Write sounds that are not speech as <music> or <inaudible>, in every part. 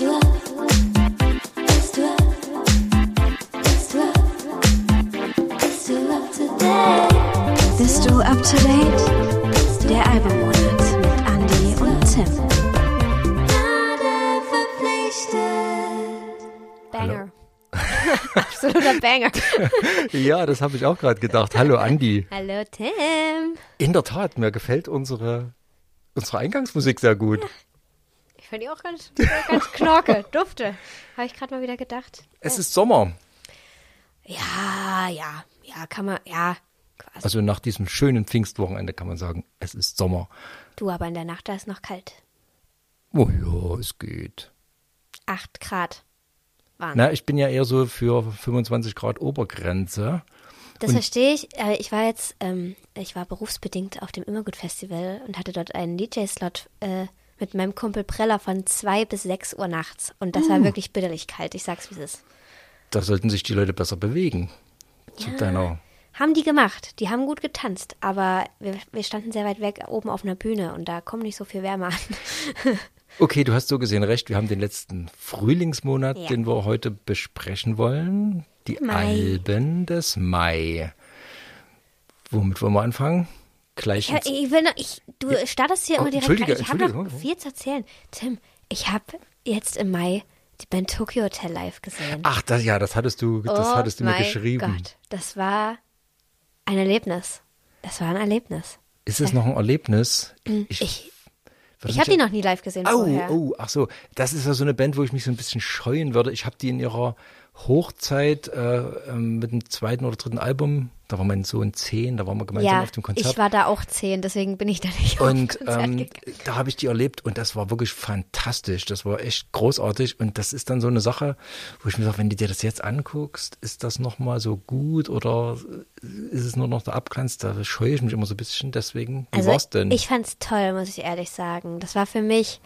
<laughs> <laughs> Ja, das habe ich auch gerade gedacht. Hallo Andi. Hallo Tim. In der Tat, mir gefällt unsere, unsere Eingangsmusik sehr gut. Ich finde die auch ganz, ganz knorke, <laughs> dufte. Habe ich gerade mal wieder gedacht. Es ist Sommer. Ja, ja, ja, kann man, ja. Quasi. Also nach diesem schönen Pfingstwochenende kann man sagen, es ist Sommer. Du, aber in der Nacht, da ist noch kalt. Oh ja, es geht. Acht Grad. Waren. Na, ich bin ja eher so für 25 Grad Obergrenze. Das verstehe ich. Äh, Ich war jetzt, ähm, ich war berufsbedingt auf dem Immergut-Festival und hatte dort einen DJ-Slot äh, mit meinem Kumpel Preller von zwei bis sechs Uhr nachts. Und das war wirklich bitterlich kalt. Ich sag's, wie es ist. Da sollten sich die Leute besser bewegen. Zu deiner. Haben die gemacht. Die haben gut getanzt. Aber wir, wir standen sehr weit weg oben auf einer Bühne und da kommt nicht so viel Wärme an. <laughs> Okay, du hast so gesehen recht. Wir haben den letzten Frühlingsmonat, Ja. den wir heute besprechen wollen. Die Mai. Alben des Mai. Womit wollen wir anfangen? Gleich Ja, ich will noch, ich, du startest hier Oh, immer direkt Entschuldige, rein. Ich habe noch viel zu erzählen. Tim, ich habe jetzt im Mai die Band Tokyo Hotel live gesehen. Ach, das, ja, das hattest du, das oh hattest du mir geschrieben. Gott, das war ein Erlebnis. Das war ein Erlebnis. Ist es noch ein Erlebnis? Ich, Mm, Ich, ich mich habe die ja- noch nie live gesehen Oh, vorher. oh, ach so. Das ist ja so eine Band, wo ich mich so ein bisschen scheuen würde. Ich habe die in ihrer Hochzeit äh, ähm, mit dem zweiten oder dritten Album, da war mein Sohn zehn, da waren wir gemeinsam ja, auf dem Konzert. ich war da auch zehn, deswegen bin ich da nicht und ähm, da habe ich die erlebt und das war wirklich fantastisch. Das war echt großartig und das ist dann so eine Sache, wo ich mir sage, wenn du dir das jetzt anguckst, ist das nochmal so gut oder ist es nur noch der Abglanz? Da scheue ich mich immer so ein bisschen. Deswegen, wie Also war's denn? ich fand's toll, muss ich ehrlich sagen. Das war für mich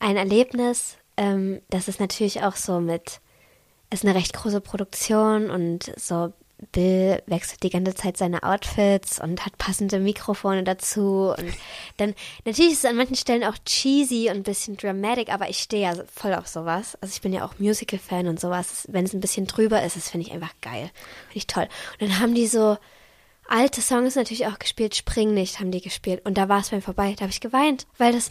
ein Erlebnis. Ähm, das ist natürlich auch so mit, ist eine recht große Produktion und so Bill wechselt die ganze Zeit seine Outfits und hat passende Mikrofone dazu und <laughs> dann natürlich ist es an manchen Stellen auch cheesy und ein bisschen dramatic, aber ich stehe ja voll auf sowas. Also ich bin ja auch Musical-Fan und sowas. Wenn es ein bisschen drüber ist, das finde ich einfach geil. Finde ich toll. Und dann haben die so alte Songs natürlich auch gespielt, Spring nicht haben die gespielt und da war es mir vorbei, da habe ich geweint, weil das,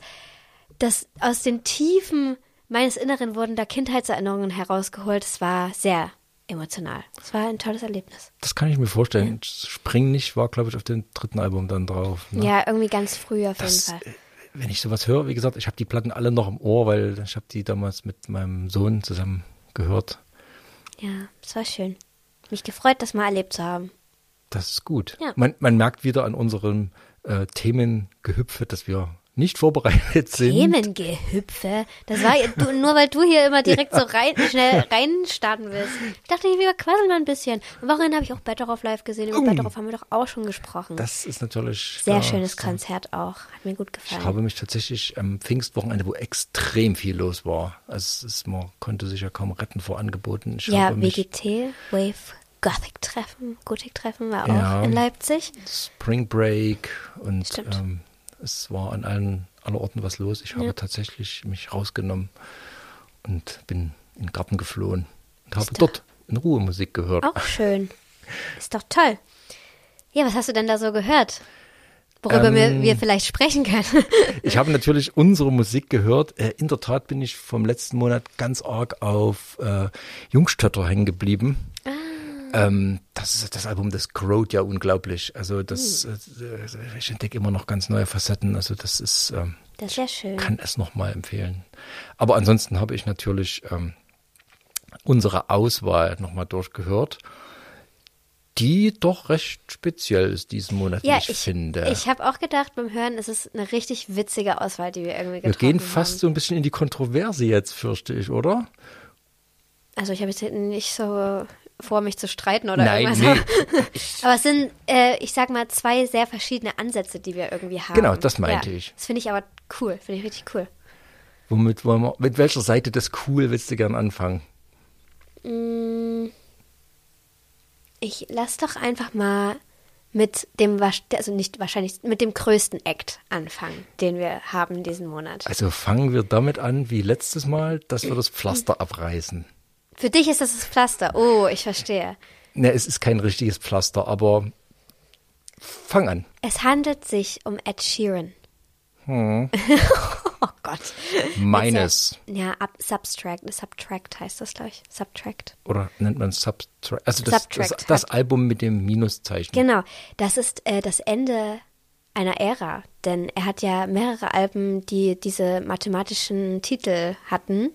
das aus den Tiefen meines Inneren wurden da Kindheitserinnerungen herausgeholt. Es war sehr emotional. Es war ein tolles Erlebnis. das kann ich mir vorstellen. Spring nicht war, glaube ich, auf dem dritten Album dann drauf. Ne? Ja, irgendwie ganz früh auf Das, jeden Fall. äh, wenn ich sowas höre, wie gesagt, ich habe die Platten alle noch im Ohr, weil ich habe die damals mit meinem Sohn zusammen gehört. Ja, es war schön. Mich gefreut, das mal erlebt zu haben. Das ist gut. Ja. Man, man merkt wieder an unserem äh, Themengehüpfe, dass wir nicht vorbereitet sind. Themengehüpfe. Das war du, nur weil du hier immer direkt <laughs> so rein, schnell reinstarten willst. Ich dachte, wir quasseln mal ein bisschen. Am Wochenende habe ich auch Better of Live gesehen. Über Better of haben wir doch auch schon gesprochen. Das ist natürlich Sehr ja, schönes so. Konzert auch. Hat mir gut Ich gefallen. habe mich tatsächlich am Pfingstwochenende, wo extrem viel los war. Also es ist, man konnte sich ja kaum retten vor Angeboten. Ich ja, WGT, Wave Gothic Treffen, Gothic Treffen war Ja. auch in Leipzig. Spring Break und ähm, es war an allen aller Orten was los. Ich habe Ja. tatsächlich mich rausgenommen und bin in den Garten geflohen und habe dort in Ruhe Musik gehört. Auch schön. Ist doch toll. Ja, was hast du denn da so gehört? Worüber Ähm, wir, wir vielleicht sprechen können. <laughs> Ich habe natürlich unsere Musik gehört. Äh, in der Tat bin ich vom letzten Monat ganz arg auf äh, Jungstötter hängen geblieben. Ah. Ähm, das ist das Album, das growt ja unglaublich. Also das, Hm. äh, ich entdecke immer noch ganz neue Facetten. Also das ist, ähm, Das ist ja schön. kann es nochmal empfehlen. Aber ansonsten habe ich natürlich ähm, unsere Auswahl nochmal durchgehört, die doch recht speziell ist diesen Monat, ja, ich, ich, finde. ich habe auch gedacht beim Hören, es ist eine richtig witzige Auswahl, die wir irgendwie Wir getroffen gehen haben. fast so ein bisschen in die Kontroverse jetzt, fürchte ich, oder? Also ich habe jetzt nicht so vor, mich zu streiten oder Nein, irgendwas. nee. <laughs> Aber es sind, äh, ich sag mal, zwei sehr verschiedene Ansätze, die wir irgendwie haben. Genau, das meinte ja, ich. Das finde ich aber cool, finde ich richtig cool. Womit wollen wir, mit welcher Seite des Cool willst du gern anfangen? Mm, Ich lass doch einfach mal mit dem, also nicht wahrscheinlich, mit dem größten Act anfangen, den wir haben diesen Monat. Also fangen wir damit an, wie letztes Mal, dass wir das Pflaster abreißen. Für dich ist das das Pflaster. Oh, ich verstehe. Ne, es ist kein richtiges Pflaster, aber fang an. Es handelt sich um Ed Sheeran. Hm. <laughs> oh Gott. Meines. Ja, ab, Subtract, Subtract heißt das gleich. Subtract. Oder nennt man Subtract? Also das, das, Subtract das hat- Album mit dem Minuszeichen. Genau, das ist äh, das Ende einer Ära, denn er hat ja mehrere Alben, die diese mathematischen Titel hatten.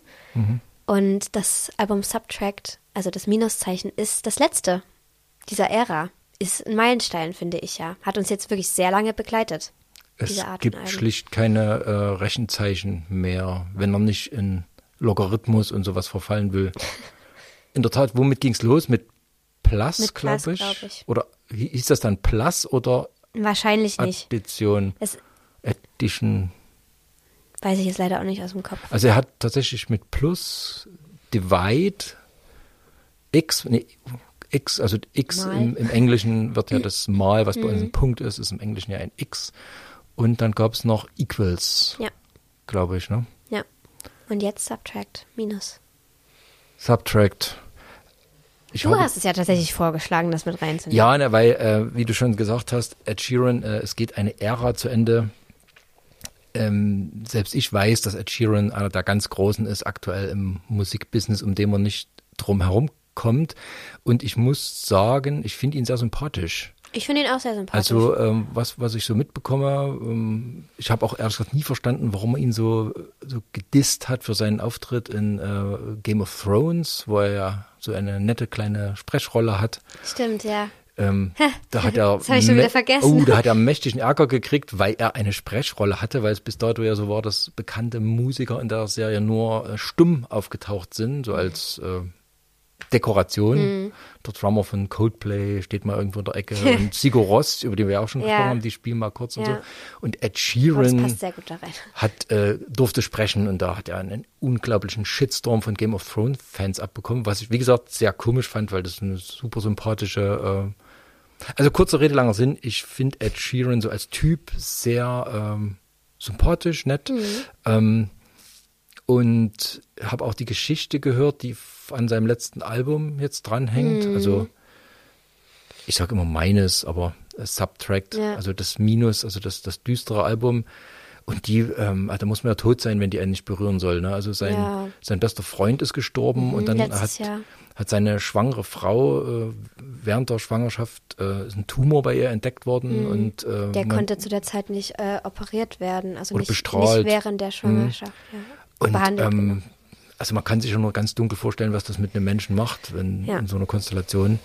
Und das Album Subtract, also das Minuszeichen, ist das letzte dieser Ära. Ist ein Meilenstein, finde ich ja. Hat uns jetzt wirklich sehr lange begleitet. Es gibt schlicht keine äh, Rechenzeichen mehr, wenn er nicht in Logarithmus und sowas verfallen will. In der Tat, womit ging es los? Mit Plus, glaube ich. glaub ich. Oder hi- hieß das dann Plus oder Wahrscheinlich nicht. Addition? Es Addition. Weiß ich jetzt leider auch nicht aus dem Kopf. Also er hat tatsächlich mit Plus, Divide, X, nee, X, also X im, im Englischen wird ja <laughs> das Mal, was bei uns ein Punkt ist, ist im Englischen ja ein X. Und dann gab es noch Equals, Ja, glaube ich, ne? ja. Und jetzt Subtract, Minus. Subtract. Ich Du habe- hast es ja tatsächlich vorgeschlagen, das mit reinzunehmen. Ja, ne, weil, äh, wie du schon gesagt hast, Ed Sheeran, äh, es geht eine Ära zu Ende. Ähm, selbst ich weiß, dass Ed Sheeran einer der ganz Großen ist aktuell im Musikbusiness, um den man nicht drum herum kommt. Und ich muss sagen, ich finde ihn sehr sympathisch. Ich finde ihn auch sehr sympathisch. Also ähm, was, was ich so mitbekomme, ähm, ich habe auch ehrlich gesagt nie verstanden, warum er ihn so, so gedisst hat für seinen Auftritt in äh, Game of Thrones, wo er ja so eine nette kleine Sprechrolle hat. Stimmt, ja. Ähm, da hat er Das hab ich schon wieder vergessen. Oh, da hat er mächtigen Ärger gekriegt, weil er eine Sprechrolle hatte, weil es bis dato ja so war, dass bekannte Musiker in der Serie nur äh, stumm aufgetaucht sind, so als äh, Dekoration. Mhm. Der Drummer von Coldplay steht mal irgendwo in der Ecke <laughs> und Sigur Ross, über den wir auch schon Ja. gesprochen haben, die spielen mal kurz und Ja. so. Und Ed Sheeran hat, äh, durfte sprechen und da hat er einen unglaublichen Shitstorm von Game of Thrones Fans abbekommen, was ich, wie gesagt, sehr komisch fand, weil das eine super sympathische, äh, also kurze Rede, langer Sinn, ich finde Ed Sheeran so als Typ sehr ähm, sympathisch, nett. Ähm, und habe auch die Geschichte gehört, die an seinem letzten Album jetzt dranhängt, also ich sage immer meines, aber äh, Subtract, Ja. also das Minus, also das, das düstere Album. Und die, ähm, da muss man ja tot sein, wenn die einen nicht berühren soll. Ne? Also sein, Ja. sein bester Freund ist gestorben Mhm, und dann hat, Jahr. hat seine schwangere Frau äh, während der Schwangerschaft äh, ist ein Tumor bei ihr entdeckt worden und äh, Mhm. Der man- konnte zu der Zeit nicht äh, operiert werden, also nicht, bestrahlt. nicht während der Schwangerschaft. Ja. Und Behandelt, ähm, also man kann sich ja nur ganz dunkel vorstellen, was das mit einem Menschen macht, wenn Ja. in so einer Konstellation.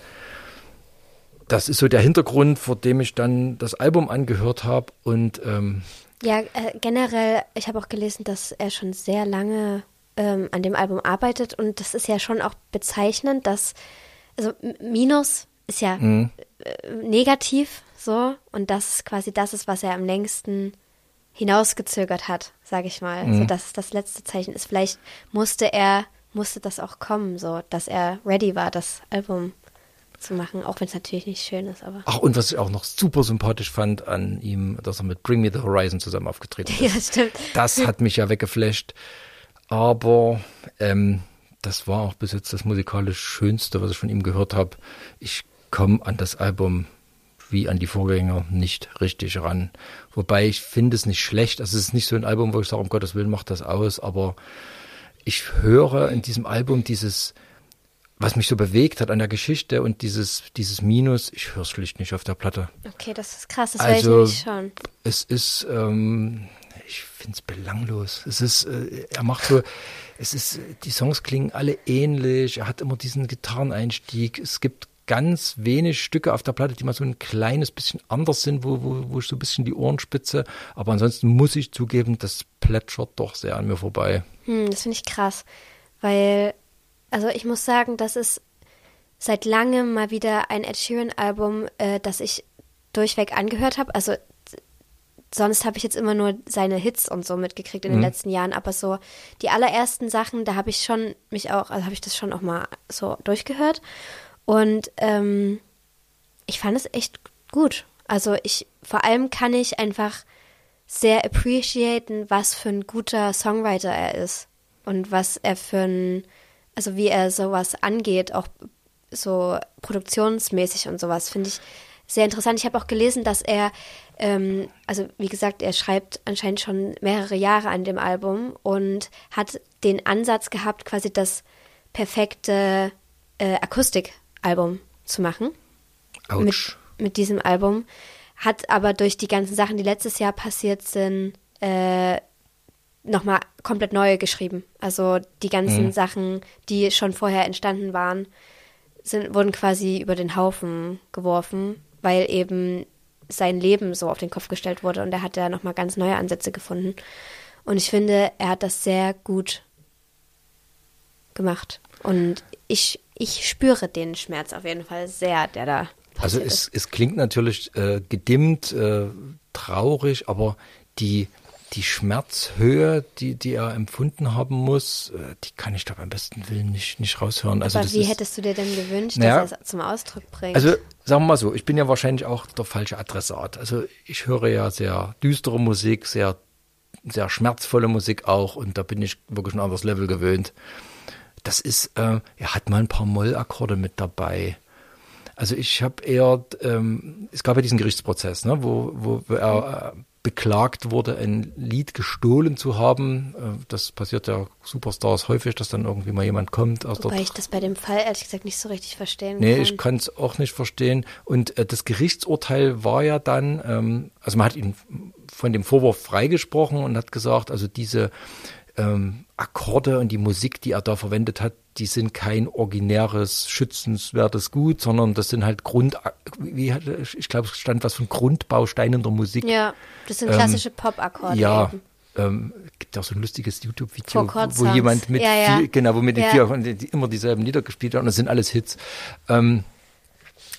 Das ist so der Hintergrund, vor dem ich dann das Album angehört habe und ähm, Ja, äh, generell, ich habe auch gelesen, dass er schon sehr lange ähm, an dem Album arbeitet und das ist ja schon auch bezeichnend, dass, also Minus ist ja Mhm. äh, negativ so und das ist quasi das ist, was er am längsten hinausgezögert hat, sage ich mal. Mhm. So, dass es das letzte Zeichen ist. Vielleicht musste er, musste das auch kommen, so, dass er ready war, das Album zu machen, auch wenn es natürlich nicht schön ist, aber. ach und was ich auch noch super sympathisch fand an ihm, dass er mit Bring Me the Horizon zusammen aufgetreten <laughs> ist. Ja, stimmt. Das hat mich ja weggeflasht. Aber ähm, das war auch bis jetzt das musikalisch Schönste, was ich von ihm gehört habe. Ich komme an das Album wie an die Vorgänger nicht richtig ran. Wobei ich finde es nicht schlecht. Also es ist nicht so ein Album, wo ich sage, um Gottes Willen macht das aus, aber ich höre in diesem Album dieses, was mich so bewegt hat an der Geschichte und dieses, dieses Minus, ich höre es schlicht nicht auf der Platte. Okay, das ist krass, das Also- werde ich nämlich schon. Es ist, ähm, ich finde es belanglos. Es ist, äh, er macht so, es ist, die Songs klingen alle ähnlich. Er hat immer diesen Gitarreneinstieg. Es gibt ganz wenig Stücke auf der Platte, die mal so ein kleines bisschen anders sind, wo, wo, wo ich so ein bisschen die Ohren spitze. Aber ansonsten muss ich zugeben, das plätschert doch sehr an mir vorbei. Hm, das finde ich krass, weil, also ich muss sagen, das ist seit langem mal wieder ein Ed Sheeran-Album, äh, das ich durchweg angehört habe. Also sonst habe ich jetzt immer nur seine Hits und so mitgekriegt in den letzten Jahren, aber so die allerersten Sachen, da habe ich schon mich auch, also habe ich das schon auch mal so durchgehört. Und ähm, ich fand es echt gut. Also ich, vor allem kann ich einfach sehr appreciaten, was für ein guter Songwriter er ist und was er für ein, also wie er sowas angeht, auch so produktionsmäßig und sowas, finde ich sehr interessant. Ich habe auch gelesen, dass er, ähm, also wie gesagt, er schreibt anscheinend schon mehrere Jahre an dem Album und hat den Ansatz gehabt, quasi das perfekte äh, Akustikalbum zu machen Autsch. mit, mit diesem Album, hat aber durch die ganzen Sachen, die letztes Jahr passiert sind, äh, nochmal komplett neu geschrieben. Also die ganzen Mhm. Sachen, die schon vorher entstanden waren, sind, wurden quasi über den Haufen geworfen, weil eben sein Leben so auf den Kopf gestellt wurde und er hat da nochmal ganz neue Ansätze gefunden. Und ich finde, er hat das sehr gut gemacht. Und ich, ich spüre den Schmerz auf jeden Fall sehr, der da Also es, ist. es klingt natürlich äh, gedimmt, äh, traurig, aber die, die Schmerzhöhe, die, die er empfunden haben muss, äh, die kann ich da beim besten Willen nicht, nicht raushören. Also Aber wie ist, hättest du dir denn gewünscht, Naja, dass er es zum Ausdruck bringt? Also sagen wir mal so, ich bin ja wahrscheinlich auch der falsche Adressat. Also ich höre ja sehr düstere Musik, sehr, sehr schmerzvolle Musik auch und da bin ich wirklich ein anderes Level gewöhnt. Das ist, äh, er hat mal ein paar Mollakkorde mit dabei. Also ich habe eher, ähm, es gab ja diesen Gerichtsprozess, ne, wo, wo, wo er äh, beklagt wurde, ein Lied gestohlen zu haben. Äh, das passiert ja Superstars häufig, dass dann irgendwie mal jemand kommt aus Wobei ich das bei dem Fall ehrlich gesagt nicht so richtig verstehen Nee, kann. ich kann es auch nicht verstehen. Und äh, das Gerichtsurteil war ja dann, ähm, also man hat ihn von dem Vorwurf freigesprochen und hat gesagt, also diese ähm, Akkorde und die Musik, die er da verwendet hat, die sind kein originäres, schützenswertes Gut, sondern das sind halt Grund, wie ich glaube, es stand was von Grundbausteinen der Musik. ja, das sind klassische Pop-Akkorde. Ähm, Ja, eben. ähm, gibt auch so ein lustiges YouTube-Video, wo jemand mit Ja, ja. vier, genau, wo mit den Ja. vier die, die immer dieselben Lieder gespielt hat und das sind alles Hits. Ähm,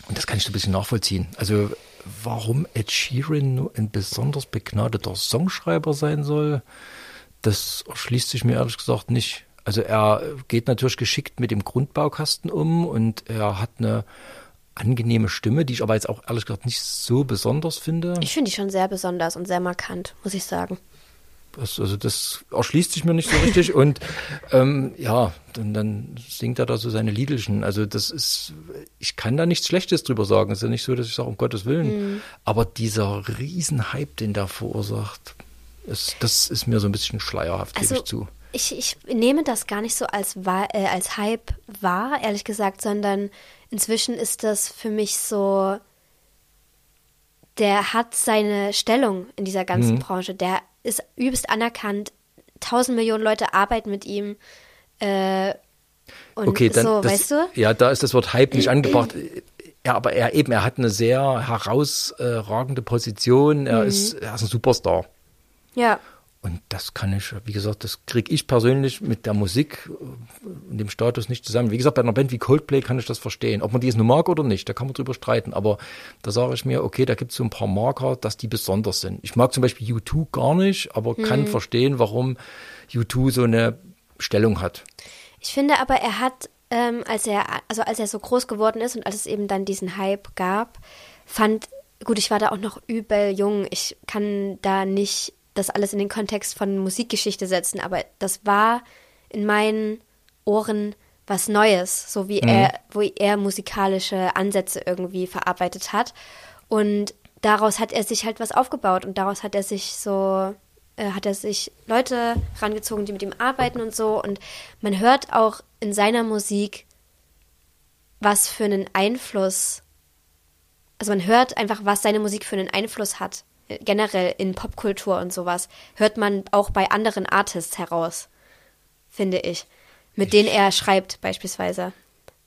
und das kann ich so ein bisschen nachvollziehen. Also warum Ed Sheeran nur ein besonders begnadeter Songschreiber sein soll, das erschließt sich mir ehrlich gesagt nicht. Also er geht natürlich geschickt mit dem Grundbaukasten um und er hat eine angenehme Stimme, die ich aber jetzt auch ehrlich gesagt nicht so besonders finde. Ich finde die schon sehr besonders und sehr markant, muss ich sagen. Das, also das erschließt sich mir nicht so richtig <laughs> und ähm, ja, dann, dann singt er da so seine Liedelchen. Also das ist, ich kann da nichts Schlechtes drüber sagen. Es ist ja nicht so, dass ich sage, um Gottes Willen. Mhm. Aber dieser Riesenhype, den der verursacht, ist, das ist mir so ein bisschen schleierhaft, gebe Also ich zu. ich, ich nehme das gar nicht so als, äh, als Hype wahr, ehrlich gesagt, sondern inzwischen ist das für mich so, der hat seine Stellung in dieser ganzen Mhm. Branche, der ist übelst anerkannt, tausend Millionen Leute arbeiten mit ihm. Äh, und Okay, dann, so, das, weißt du? Ja, da ist das Wort Hype nicht <clears throat> angebracht. Ja, aber er eben, er hat eine sehr herausragende Position. Mhm. Er, ist, er ist ein Superstar. Ja. Und das kann ich, wie gesagt, das kriege ich persönlich mit der Musik äh, und dem Status nicht zusammen. Wie gesagt, bei einer Band wie Coldplay kann ich das verstehen. Ob man die jetzt nur mag oder nicht, da kann man drüber streiten. Aber da sage ich mir, okay, da gibt es so ein paar Marker, dass die besonders sind. Ich mag zum Beispiel U2 gar nicht, aber kann verstehen, warum U2 so eine Stellung hat. Ich finde aber, er hat, ähm, als er, also als er so groß geworden ist und als es eben dann diesen Hype gab, fand, gut, ich war da auch noch übel jung. Ich kann da nicht das alles in den Kontext von Musikgeschichte setzen, aber das war in meinen Ohren was Neues, so wie er, wo er musikalische Ansätze irgendwie verarbeitet hat. Und daraus hat er sich halt was aufgebaut und daraus hat er sich so, äh, hat er sich Leute rangezogen, die mit ihm arbeiten und so. Und man hört auch in seiner Musik, was für einen Einfluss, also man hört einfach, was seine Musik für einen Einfluss hat, generell in Popkultur und sowas, hört man auch bei anderen Artists heraus, finde ich, mit denen er schreibt beispielsweise.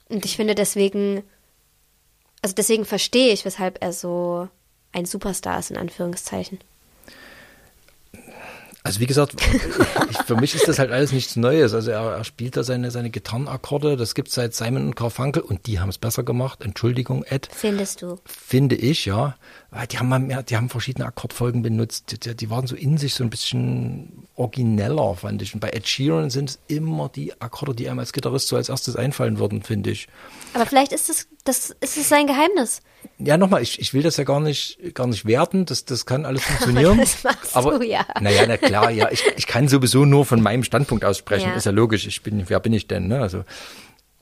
Und ich finde deswegen, also deswegen verstehe ich, weshalb er so ein Superstar ist, in Anführungszeichen. Also wie gesagt, ich, für mich ist das halt alles nichts Neues. Also er, er spielt da seine, seine Gitarrenakkorde, das gibt seit Simon und Garfunkel und die haben es besser gemacht. Entschuldigung, Ed. Findest du? Finde ich, ja. Weil Die haben, mal mehr, die haben verschiedene Akkordfolgen benutzt. Die, die, die waren so in sich so ein bisschen origineller, fand ich. Und bei Ed Sheeran sind es immer die Akkorde, die einem als Gitarrist so als erstes einfallen würden, finde ich. Aber vielleicht ist es Das ist sein Geheimnis. Ja, nochmal, ich, ich will das ja gar nicht, gar nicht werten, das, das kann alles funktionieren. <laughs> das machst aber, du, ja. Naja, na klar, ja, ich, ich kann sowieso nur von meinem Standpunkt aussprechen, Ja. ist ja logisch, ich bin, wer bin ich denn, ne? Also,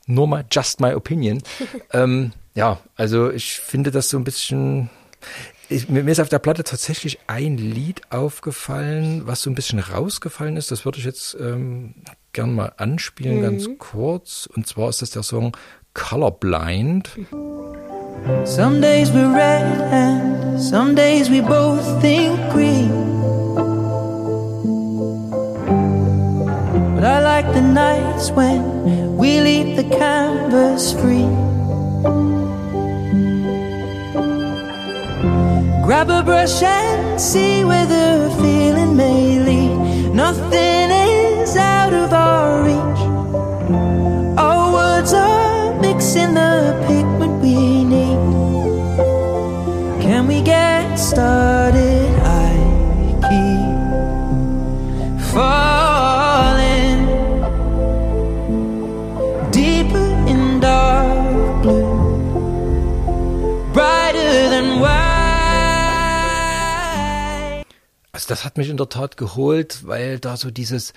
nur mal, just my opinion. <laughs> ähm, ja, also ich finde das so ein bisschen, ich, mir, ist auf der Platte tatsächlich ein Lied aufgefallen, was so ein bisschen rausgefallen ist, das würde ich jetzt ähm, gern mal anspielen, ganz kurz, und zwar ist das der Song Colorblind. Some days we're red and some days we both think green. But I like the nights when we leave the canvas free. Grab a brush and see where the feeling may lead. Nothing is out of our reach. Mixing the pigment we need. Can we get started? I keep falling deeper in dark blue, brighter than white. Also das hat mich in der Tat geholt, weil da so dieses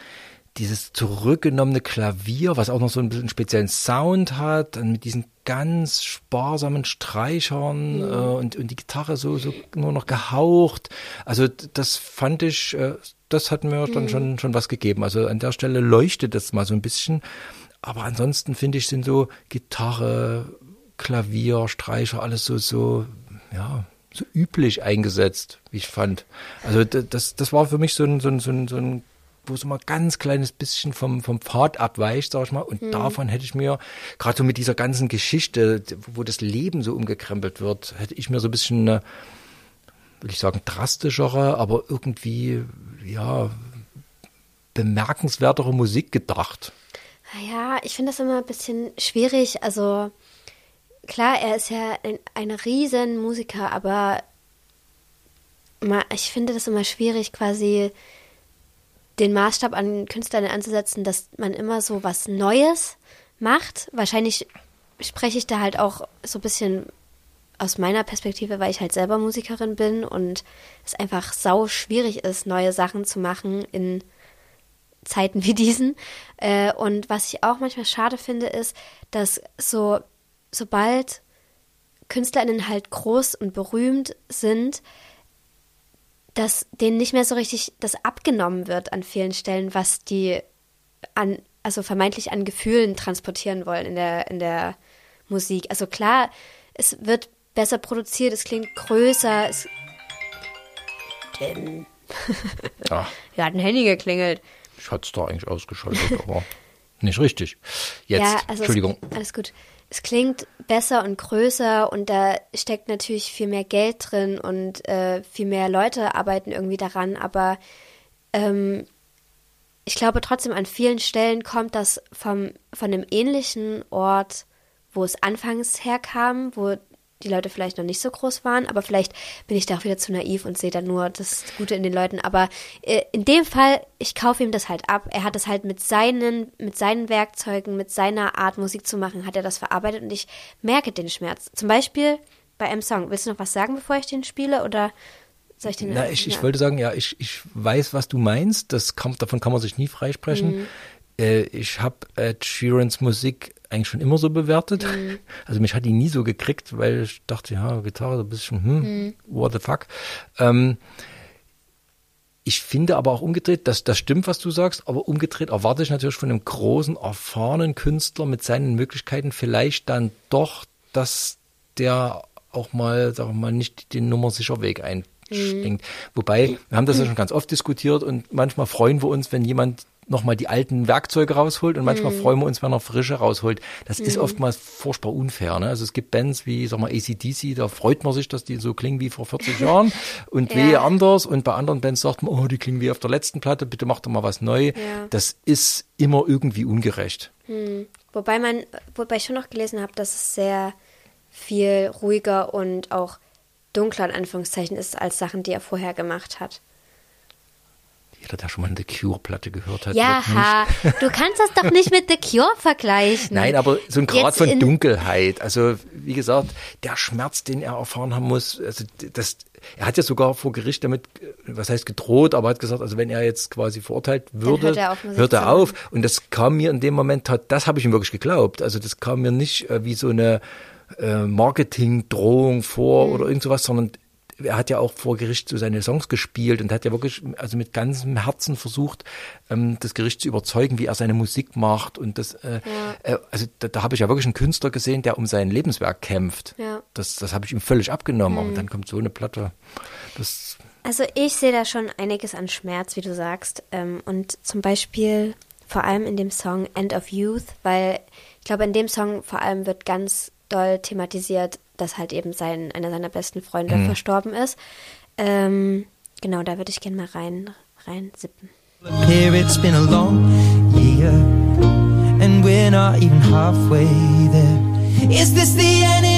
dieses zurückgenommene Klavier, was auch noch so ein bisschen speziellen Sound hat, mit diesen ganz sparsamen Streichern äh, und, und die Gitarre so, so nur noch gehaucht. Also das fand ich, äh, das hat mir dann schon, schon was gegeben. Also an der Stelle leuchtet das mal so ein bisschen. Aber ansonsten finde ich, sind so Gitarre, Klavier, Streicher, alles so, so, ja, so üblich eingesetzt, wie ich fand. Also das, das war für mich so ein, so ein, so ein, so ein wo so mal ganz kleines bisschen vom, vom Pfad abweicht, sag ich mal. Und davon hätte ich mir, gerade so mit dieser ganzen Geschichte, wo das Leben so umgekrempelt wird, hätte ich mir so ein bisschen eine, will ich sagen, drastischere, aber irgendwie, ja, bemerkenswertere Musik gedacht. Naja, ich finde das immer ein bisschen schwierig. Also klar, er ist ja ein, ein riesen Musiker, aber ich finde das immer schwierig, quasi den Maßstab an Künstlern anzusetzen, dass man immer so was Neues macht. Wahrscheinlich spreche ich da halt auch so ein bisschen aus meiner Perspektive, weil ich halt selber Musikerin bin und es einfach sau schwierig ist, neue Sachen zu machen in Zeiten wie diesen. Äh, und was ich auch manchmal schade finde, ist, dass so, sobald KünstlerInnen halt groß und berühmt sind, dass denen nicht mehr so richtig das abgenommen wird an vielen Stellen, was die an, also vermeintlich an Gefühlen transportieren wollen in der, in der Musik. Also klar, es wird besser produziert, es klingt größer, es. Tim. <laughs> Ja, Ja, hat ein Handy geklingelt. ich hatte es da eigentlich ausgeschaltet, aber <laughs> nicht richtig. Jetzt, ja, also Entschuldigung. Es, alles gut. Es klingt besser und größer und da steckt natürlich viel mehr Geld drin und äh, viel mehr Leute arbeiten irgendwie daran, aber ähm, ich glaube trotzdem an vielen Stellen kommt das vom, von einem ähnlichen Ort, wo es anfangs herkam, wo die Leute vielleicht noch nicht so groß waren, aber vielleicht bin ich da auch wieder zu naiv und sehe dann nur das Gute in den Leuten. Aber äh, in dem Fall, ich kaufe ihm das halt ab. Er hat das halt mit seinen, mit seinen Werkzeugen, mit seiner Art Musik zu machen, hat er das verarbeitet und ich merke den Schmerz. Zum Beispiel bei einem Song. Willst du noch was sagen, bevor ich den spiele oder soll ich den? Na, ich, ich wollte sagen, ja, ich, ich weiß, was du meinst. Das kann, davon kann man sich nie freisprechen. Mhm. Äh, ich habe Ed Sheerans Musik eigentlich schon immer so bewertet. Mhm. <laughs> Also mich hat die nie so gekriegt, weil ich dachte, ja, Gitarre, so ein bisschen, hm, Mhm. what the fuck. Ähm, ich finde aber auch umgedreht, dass das stimmt, was du sagst, aber umgedreht erwarte ich natürlich von einem großen, erfahrenen Künstler mit seinen Möglichkeiten vielleicht dann doch, dass der auch mal, sagen wir mal, nicht den nummersicher Weg einschlingt. Wobei, wir haben das ja schon ganz oft diskutiert und manchmal freuen wir uns, wenn jemand nochmal die alten Werkzeuge rausholt und manchmal freuen wir uns, wenn er frische rausholt. Das ist oftmals furchtbar unfair. Ne? Also es gibt Bands wie, sag mal, ACDC, da freut man sich, dass die so klingen wie vor 40 <laughs> Jahren und Ja. wehe anders und bei anderen Bands sagt man, oh, die klingen wie auf der letzten Platte, bitte mach doch mal was neu. Ja. Das ist immer irgendwie ungerecht. Wobei man, wobei ich schon noch gelesen habe, dass es sehr viel ruhiger und auch dunkler in Anführungszeichen ist als Sachen, die er vorher gemacht hat. Jeder, der schon mal eine The Cure-Platte gehört hat. Ja, du kannst das doch nicht mit The Cure vergleichen. Nein, aber so ein Grad Jetzt von Dunkelheit. Also, wie gesagt, der Schmerz, den er erfahren haben muss, also das, er hat ja sogar vor Gericht damit, was heißt gedroht, aber hat gesagt, also wenn er jetzt quasi verurteilt würde, hört er auf, hört er auf. Und das kam mir in dem Moment, das habe ich ihm wirklich geglaubt. Also das kam mir nicht äh, wie so eine äh, Marketing-Drohung vor Mhm. oder irgend sowas, sondern er hat ja auch vor Gericht so seine Songs gespielt und hat ja wirklich, also mit ganzem Herzen versucht, ähm, das Gericht zu überzeugen, wie er seine Musik macht. Und das, äh, äh, also da, da habe ich ja wirklich einen Künstler gesehen, der um sein Lebenswerk kämpft. Ja. Das, das habe ich ihm völlig abgenommen. Aber dann kommt so eine Platte. Das, Also ich sehe da schon einiges an Schmerz, wie du sagst. Ähm, und zum Beispiel vor allem in dem Song End of Youth, weil ich glaube, in dem Song vor allem wird ganz doll thematisiert, dass halt eben sein, einer seiner besten Freunde verstorben ist. Ähm, genau, da würde ich gerne mal rein, rein sippen. Here it's been a long year, and we're not even halfway there. Is this the ending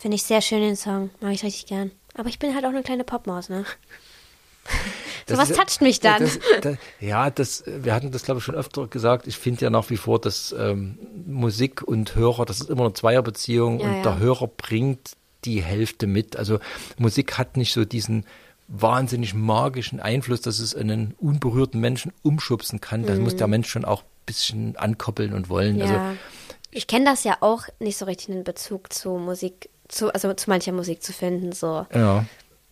Finde ich sehr schön den Song, mag ich richtig gern. Aber ich bin halt auch eine kleine Popmaus, ne? <laughs> Das ist ja- toucht mich dann. Das, das, ja, das, wir hatten das, glaube ich, schon öfter gesagt. Ich finde ja nach wie vor, dass ähm, Musik und Hörer, das ist immer eine Zweierbeziehung Ja, und ja. der Hörer bringt die Hälfte mit. Also Musik hat nicht so diesen wahnsinnig magischen Einfluss, dass es einen unberührten Menschen umschubsen kann. Da muss der Mensch schon auch ein bisschen ankoppeln und wollen. Mhm. Ja. Also ich kenne das ja auch nicht so richtig in Bezug zu Musik, zu, also zu mancher Musik zu finden, so. ja.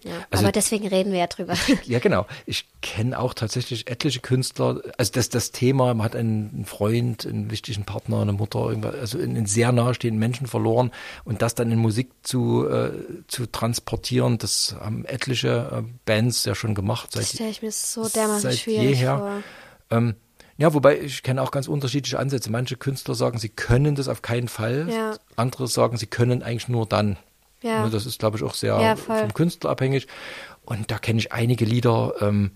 Ja. Also- Aber deswegen reden wir ja drüber. Ja, genau. Ich kenne auch tatsächlich etliche Künstler. Also das, das Thema, man hat einen Freund, einen wichtigen Partner, eine Mutter, irgendwas, also einen sehr nahestehenden Menschen verloren und das dann in Musik zu, äh, zu transportieren, das haben etliche äh, Bands ja schon gemacht. Das Seit, stelle ich mir so dermaßen seit schwierig jeher. vor. Ähm, ja, wobei ich kenne auch ganz unterschiedliche Ansätze. Manche Künstler sagen, sie können das auf keinen Fall. Ja. Andere sagen, sie können eigentlich nur dann. Ja. Ne, Das ist, glaube ich, auch sehr Ja, vom Künstler abhängig. Und da kenne ich einige Lieder, ähm,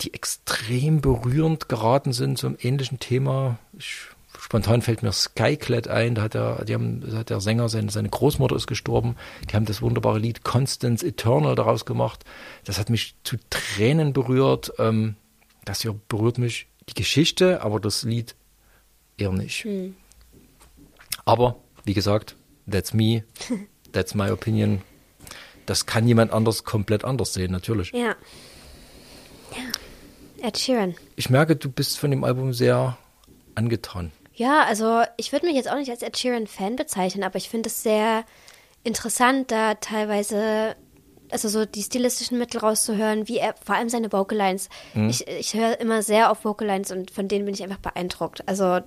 die extrem berührend geraten sind, einem ähnlichen Thema. Ich, spontan fällt mir Skyclad ein, da hat, der, die haben, da hat der Sänger, seine, seine Großmutter ist gestorben, die haben das wunderbare Lied Constance Eternal daraus gemacht. Das hat mich zu Tränen berührt. Ähm, das hier berührt mich die Geschichte, aber das Lied eher nicht. Hm. Aber, wie gesagt, that's me, <laughs> that's my opinion. Das kann jemand anders komplett anders sehen, natürlich. Ja. Ja. Ed Sheeran. Ich merke, du bist von dem Album sehr angetan. Ja, also ich würde mich jetzt auch nicht als Ed Sheeran-Fan bezeichnen, aber ich finde es sehr interessant, da teilweise, also so die stilistischen Mittel rauszuhören, wie er, vor allem seine Vocalines. Ich, ich höre immer sehr auf Vocalines und von denen bin ich einfach beeindruckt. Also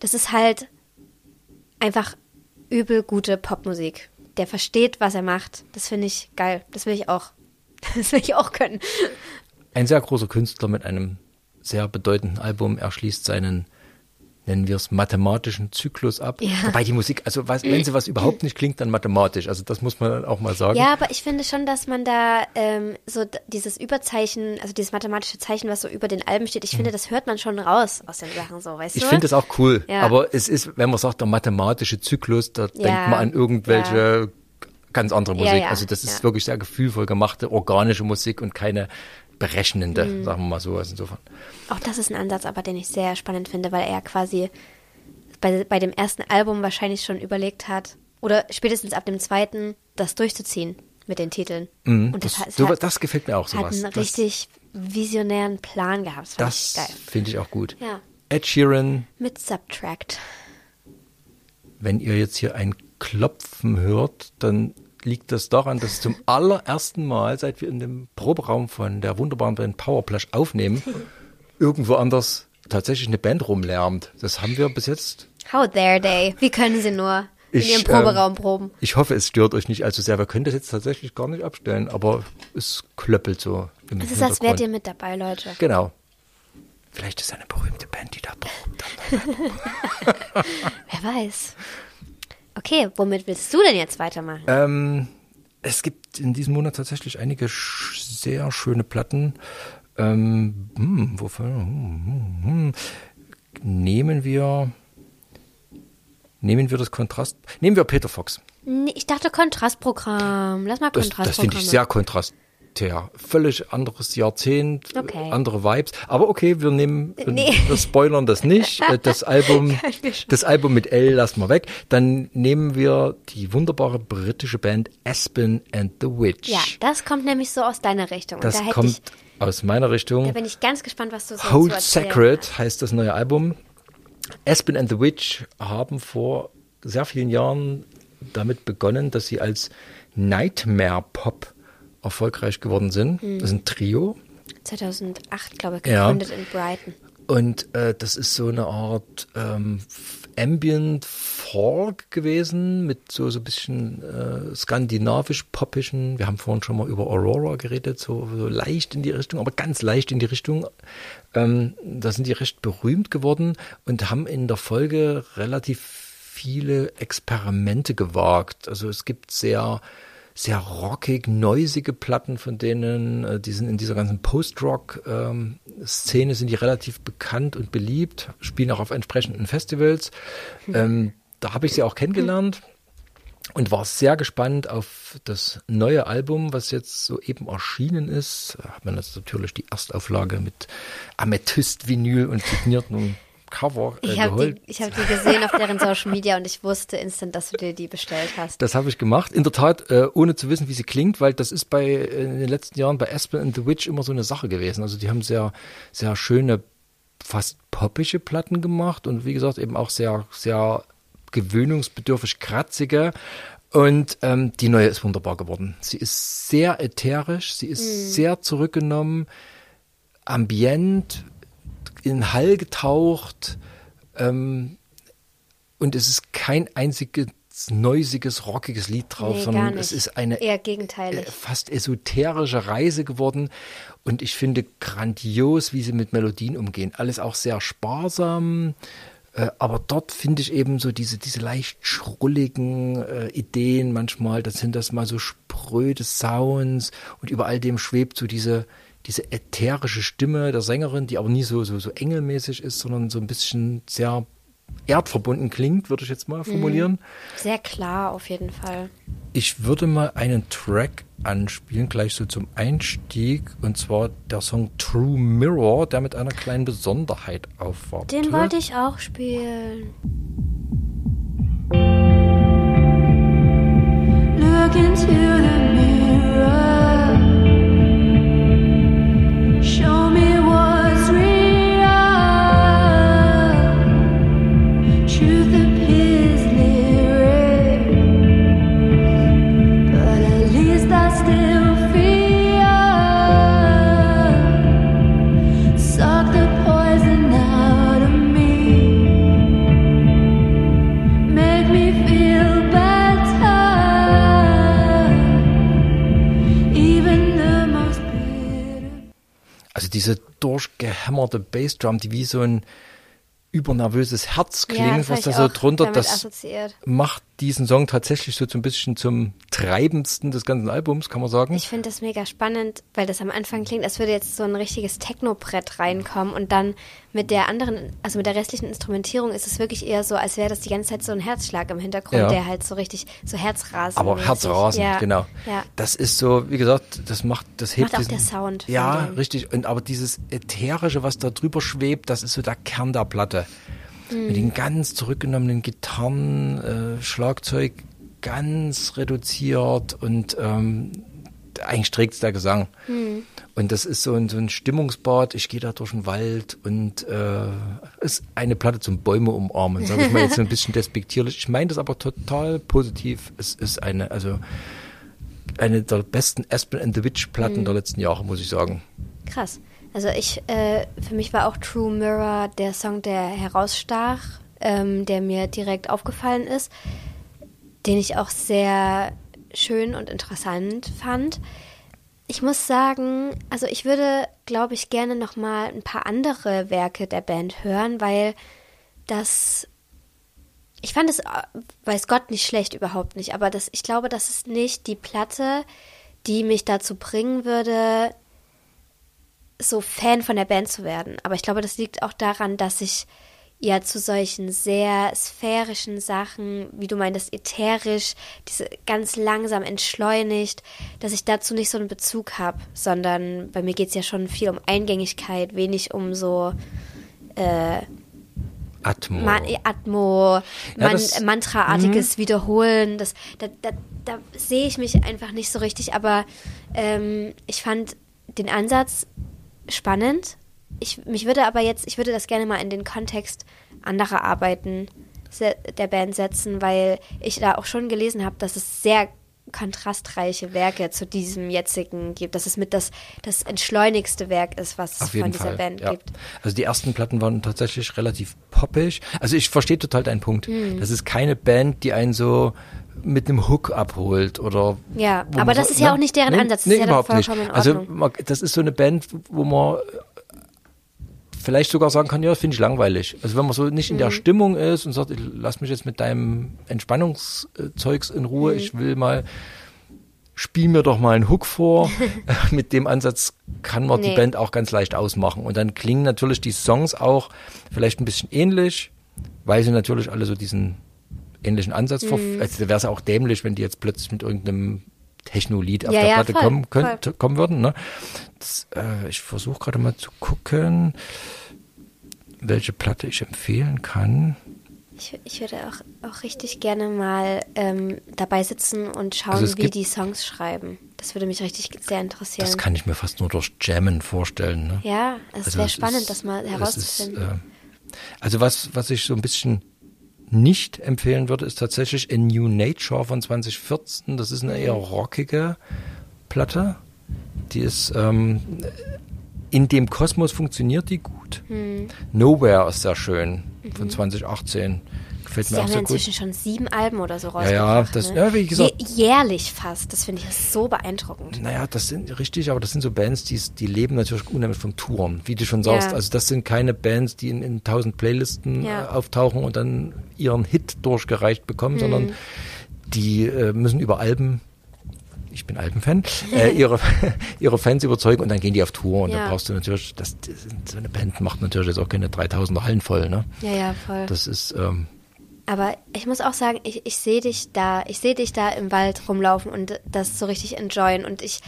das ist halt einfach übel gute Popmusik. Der versteht, was er macht. Das finde ich geil. Das will ich auch. <laughs> Das will ich auch können. Ein sehr großer Künstler mit einem sehr bedeutenden Album. Er schließt seinen, nennen wir es, mathematischen Zyklus ab. Ja. Wobei die Musik, also was, wenn sie was überhaupt nicht klingt, dann mathematisch. Also das muss man auch mal sagen. Ja, aber ich finde schon, dass man da ähm, so dieses Überzeichen, also dieses mathematische Zeichen, was so über den Alben steht, ich finde, das hört man schon raus aus den Sachen so, weißt Mhm. Ich du? finde es auch cool, Ja. aber es ist, wenn man sagt, der mathematische Zyklus, da denkt man an irgendwelche ganz andere Ja, Musik. ja, also das ist ja. wirklich sehr gefühlvoll gemachte, organische Musik und keine berechnende, Mhm. sagen wir mal so. Also insofern. Auch das ist ein Ansatz, aber den ich sehr spannend finde, weil er quasi bei, bei dem ersten Album wahrscheinlich schon überlegt hat, oder spätestens ab dem zweiten, das durchzuziehen mit den Titeln. Und Mhm. Das, das, hat, so, hat, das gefällt mir auch hat sowas. einen Das- richtig visionären Plan gehabt. Das, Das finde ich auch gut. Ja. Ed Sheeran, Mit Subtract. wenn ihr jetzt hier ein Klopfen hört, dann liegt das daran, dass zum allerersten Mal, seit wir in dem Proberaum von der wunderbaren Band Powerplush aufnehmen, irgendwo anders tatsächlich eine Band rumlärmt. Das haben wir bis jetzt How dare they? Wie können sie nur? in Ich, ihrem ähm, Proberaum proben. Ich hoffe, es stört euch nicht allzu sehr. Wir können das jetzt tatsächlich gar nicht abstellen, aber es klöppelt so im Es ist, als wärt ihr mit dabei, Leute. Genau. Vielleicht ist eine berühmte Band, die da probt. <laughs> Wer weiß. Okay, womit willst du denn jetzt weitermachen? Ähm, es gibt in diesem Monat tatsächlich einige sch sehr schöne Platten. Ähm, hm, wovon, hm, hm, hm. Nehmen wir. Nehmen wir das Kontrast. Nehmen wir Peter Fox. Ich dachte Kontrastprogramm. Lass mal Das, Kontrastprogramm. das finde ich sehr kontrastär. Völlig anderes Jahrzehnt, Okay. andere Vibes. Aber okay, wir nehmen, Nee. <laughs> wir spoilern das nicht. Äh, Das <laughs> Album, das Album mit L lassen wir weg. Dann nehmen wir die wunderbare britische Band Aspen and the Witch. Ja, das kommt nämlich so aus deiner Richtung. Das da kommt aus meiner Richtung. da bin ich ganz gespannt, was du so Hold Sacred hast. heißt das neue Album. Aspen and the Witch haben vor sehr vielen Jahren damit begonnen, dass sie als Nightmare Pop erfolgreich geworden sind. Mhm. Das ist ein Trio. 2008, glaube ich, Ja. gegründet in Brighton. Und äh, das ist so eine Art ähm, Ambient Folk gewesen mit so so ein bisschen äh, skandinavisch poppischen. Wir haben vorhin schon mal über Aurora geredet, so, so leicht in die Richtung, aber ganz leicht in die Richtung. Ähm, da sind die recht berühmt geworden und haben in der Folge relativ viele Experimente gewagt. Also es gibt sehr sehr rockig, noisige Platten von denen, äh, die sind in dieser ganzen Post-Rock-Szene sind die relativ bekannt und beliebt, spielen auch auf entsprechenden Festivals. Ähm, da habe ich sie auch kennengelernt und war sehr gespannt auf das neue Album, was jetzt soeben erschienen ist. Da hat man jetzt natürlich die Erstauflage mit Amethyst-Vinyl und signiertem Cover äh, Ich habe geholt. die, ich hab die gesehen auf deren Social Media und ich wusste instant, dass du dir die bestellt hast. Das habe ich gemacht. In der Tat, äh, ohne zu wissen, wie sie klingt, weil das ist bei äh, in den letzten Jahren bei Aspen and the Witch immer so eine Sache gewesen. Also die haben sehr, sehr schöne, fast poppische Platten gemacht und wie gesagt eben auch sehr, sehr gewöhnungsbedürftig kratzige. Und ähm, die neue ist wunderbar geworden. Sie ist sehr ätherisch, sie ist sehr zurückgenommen, ambient, in Hall getaucht. Ähm, und es ist kein einziges neusiges, rockiges Lied drauf, Nee, sondern es ist eine Eher äh, gegenteilig. fast esoterische Reise geworden. Und ich finde grandios, wie sie mit Melodien umgehen. Alles auch sehr sparsam. Äh, aber dort finde ich eben so diese, diese leicht schrulligen äh, Ideen manchmal. Das sind das mal so spröde Sounds und über all dem schwebt so diese, diese ätherische Stimme der Sängerin, die aber nie so, so, so engelmäßig ist, sondern so ein bisschen sehr erdverbunden klingt, würde ich jetzt mal formulieren. Sehr klar, auf jeden Fall. Ich würde mal einen Track anspielen, gleich so zum Einstieg, und zwar der Song True Mirror, der mit einer kleinen Besonderheit aufwartet. Den wollte ich auch spielen. Look into the mirror. Also diese durchgehämmerte Bassdrum, die wie so ein übernervöses Herz ja, klingt, das was da so drunter, das assoziiert. macht diesen Song tatsächlich so ein bisschen zum treibendsten des ganzen Albums, kann man sagen. Ich finde das mega spannend, weil das am Anfang klingt, als würde jetzt so ein richtiges Techno-Brett reinkommen und dann mit der anderen, also mit der restlichen Instrumentierung ist es wirklich eher so, als wäre das die ganze Zeit so ein Herzschlag im Hintergrund, Ja. der halt so richtig, so Herzrasen. Aber Herzrasen, ja, genau. Ja. Das ist so, wie gesagt, das macht, das hebt Macht auch diesen- der Sound Ja, richtig. Und aber dieses ätherische, was da drüber schwebt, das ist so der Kern der Platte. Mhm. Mit den ganz zurückgenommenen Gitarren, äh, Schlagzeug ganz reduziert und ähm, eigentlich trägt der Gesang. Mhm. Und das ist so ein, so ein Stimmungsbad. Ich gehe da durch den Wald und äh, ist eine Platte zum Bäume umarmen, sage ich mal jetzt so ein bisschen <laughs> despektierlich. Ich meine das aber total positiv. Es ist eine, also eine der besten Aspen and the Witch Mhm. Platten der letzten Jahre, muss ich sagen. Krass. Also ich, äh, für mich war auch True Mirror der Song, der herausstach, ähm, der mir direkt aufgefallen ist. den ich auch sehr schön und interessant fand. Ich muss sagen, also ich würde, glaube ich, gerne noch mal ein paar andere Werke der Band hören, weil das ich fand es, weiß Gott, nicht schlecht, überhaupt nicht. Aber das, ich glaube, das ist nicht die Platte, die mich dazu bringen würde, so Fan von der Band zu werden. Aber ich glaube, das liegt auch daran, dass ich ja zu solchen sehr sphärischen Sachen, wie du meintest, ätherisch, diese ganz langsam entschleunigt, dass ich dazu nicht so einen Bezug habe, sondern bei mir geht es ja schon viel um Eingängigkeit, wenig um so äh, Atmo. Man Atmo, Man das- Mantraartiges Wiederholen. Das, da, da, da sehe ich mich einfach nicht so richtig, aber ähm, ich fand den Ansatz spannend. Ich, mich würde aber jetzt, ich würde das gerne mal in den Kontext anderer Arbeiten der Band setzen, weil ich da auch schon gelesen habe, dass es sehr kontrastreiche Werke zu diesem jetzigen gibt, dass es mit das, das entschleunigste Werk ist, was es von dieser Fall. Band ja. gibt. Also die ersten Platten waren tatsächlich relativ poppig. Also ich verstehe total deinen Punkt. Hm. Das ist keine Band, die einen so mit einem Hook abholt oder Ja, aber das so- ist ja auch nicht deren Ansatz. Das Nee, ist ja überhaupt nicht. Also man, das ist so eine Band, wo man vielleicht sogar sagen kann, ja, finde ich langweilig. Also wenn man so nicht in Mhm. der Stimmung ist und sagt, lass mich jetzt mit deinem Entspannungszeugs in Ruhe, Mhm. ich will mal spiel mir doch mal einen Hook vor. <laughs> <laughs> Mit dem Ansatz kann man die Nee. Band auch ganz leicht ausmachen. Und dann klingen natürlich die Songs auch vielleicht ein bisschen ähnlich, weil sie natürlich alle so diesen ähnlichen Ansatz Mhm. Also wäre es auch dämlich, wenn die jetzt plötzlich mit irgendeinem Techno-Lied auf Ja, der ja, Platte voll, kommen, könnt, voll. kommen würden. Ne? Das, äh, ich versuche gerade mal zu gucken, welche Platte ich empfehlen kann. Ich, ich würde auch, auch richtig gerne mal ähm, dabei sitzen und schauen, Also wie die Songs schreiben. Das würde mich richtig sehr interessieren. Das kann ich mir fast nur durch Jammen vorstellen. Ne? ja, es Also wäre spannend, ist- das mal herauszufinden. Ist, äh, also was, was ich so ein bisschen nicht empfehlen würde, ist tatsächlich A New Nature von 2014. Das ist eine eher rockige Platte. Die ist ähm, in dem Kosmos funktioniert die gut. Hm. Nowhere ist sehr schön von 2018. Gefällt Sie mir auch haben ja sehr gut. inzwischen schon sieben Alben oder so ja, rausgebracht. das- ne? ja, wie gesagt- jährlich fast. Das finde ich so beeindruckend. Naja, das sind richtig, aber das sind so Bands, die, die leben natürlich unheimlich von Touren, wie du schon sagst. Ja. Also das sind keine Bands, die in, in tausend Playlisten Ja. äh, auftauchen und dann ihren Hit durchgereicht bekommen, Mhm. sondern die äh, müssen über Alben, ich bin Albenfan, äh, <laughs> ihre, <laughs> ihre Fans überzeugen und dann gehen die auf Tour und Ja. dann brauchst du natürlich, das, so eine Band macht natürlich jetzt auch keine 3000er Hallen voll, ne? Ja, ja, voll. Das ist, ähm, Aber ich muss auch sagen, ich, ich sehe dich da, ich sehe dich da im Wald rumlaufen und das so richtig enjoyen. Und ich,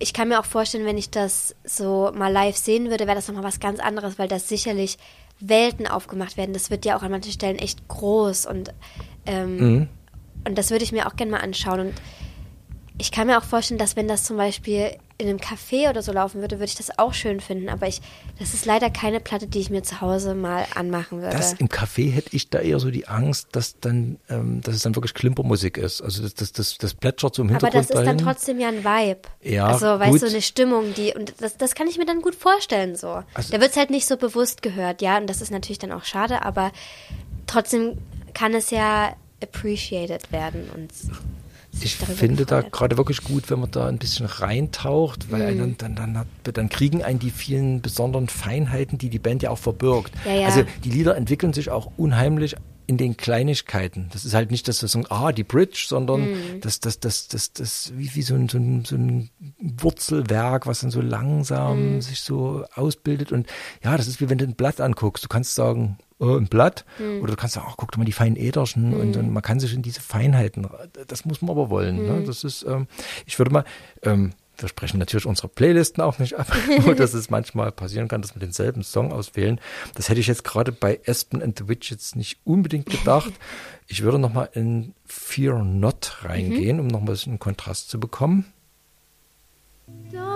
ich kann mir auch vorstellen, wenn ich das so mal live sehen würde, wäre das nochmal was ganz anderes, weil das sicherlich Welten aufgemacht werden. Das wird ja auch an manchen Stellen echt groß und, ähm, Mhm. und das würde ich mir auch gerne mal anschauen. Und ich kann mir auch vorstellen, dass wenn das zum Beispiel in einem Café oder so laufen würde, würde ich das auch schön finden. Aber ich, das ist leider keine Platte, die ich mir zu Hause mal anmachen würde. Das im Café hätte ich da eher so die Angst, dass dann, ähm, dass es dann wirklich Klimpermusik ist. Also das, das, das, das plätschert so im Aber Hintergrund das ist dann trotzdem ja ein Vibe. Ja, Also, weißt gut. du, eine Stimmung, die, und das, das kann ich mir dann gut vorstellen, so. Also- da wird es halt nicht so bewusst gehört, ja, und das ist natürlich dann auch schade, aber trotzdem kann es ja appreciated werden und Ich finde da gefreut. gerade wirklich gut, wenn man da ein bisschen reintaucht, weil Mhm. einen dann, dann, hat, dann kriegen einen die vielen besonderen Feinheiten, die die Band ja auch verbirgt. Ja, ja. Also die Lieder entwickeln sich auch unheimlich in den Kleinigkeiten. Das ist halt nicht, dass wir sagen, ah, die Bridge, sondern Mhm. das, das, das, das, das, wie, wie so ein, so ein, so ein Wurzelwerk, was dann so langsam Mhm. sich so ausbildet. Und ja, das ist wie wenn du ein Blatt anguckst. Du kannst sagen, oh, ein Blatt. Mhm. Oder du kannst sagen, ach, guck dir mal die feinen Äderchen. Und, und man kann sich in diese Feinheiten, das muss man aber wollen. Mhm. Ne? Das ist, ähm, ich würde mal, ähm, wir sprechen natürlich unsere Playlisten auch nicht ab, nur dass es manchmal passieren kann, dass wir denselben Song auswählen. Das hätte ich jetzt gerade bei Aspen and the Witches nicht unbedingt gedacht. <laughs> Ich würde nochmal in Fear Not reingehen, um noch ein bisschen Kontrast zu bekommen. Don't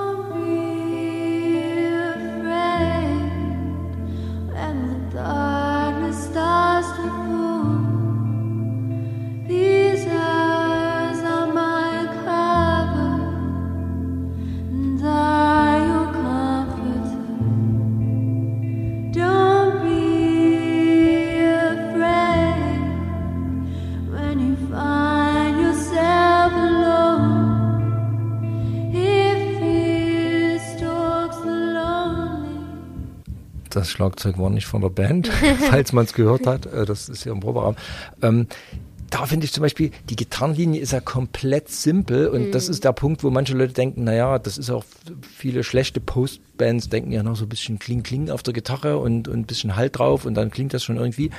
Das Schlagzeug war nicht von der Band, <laughs> falls man es gehört hat. Äh, Das ist ja im Proberaum. Ähm, da finde ich zum Beispiel, die Gitarrenlinie ist ja komplett simpel und das ist der Punkt, wo manche Leute denken, naja, das ist auch viele schlechte Postbands denken ja noch so ein bisschen Kling-Kling auf der Gitarre und, und ein bisschen Halt drauf und dann klingt das schon irgendwie.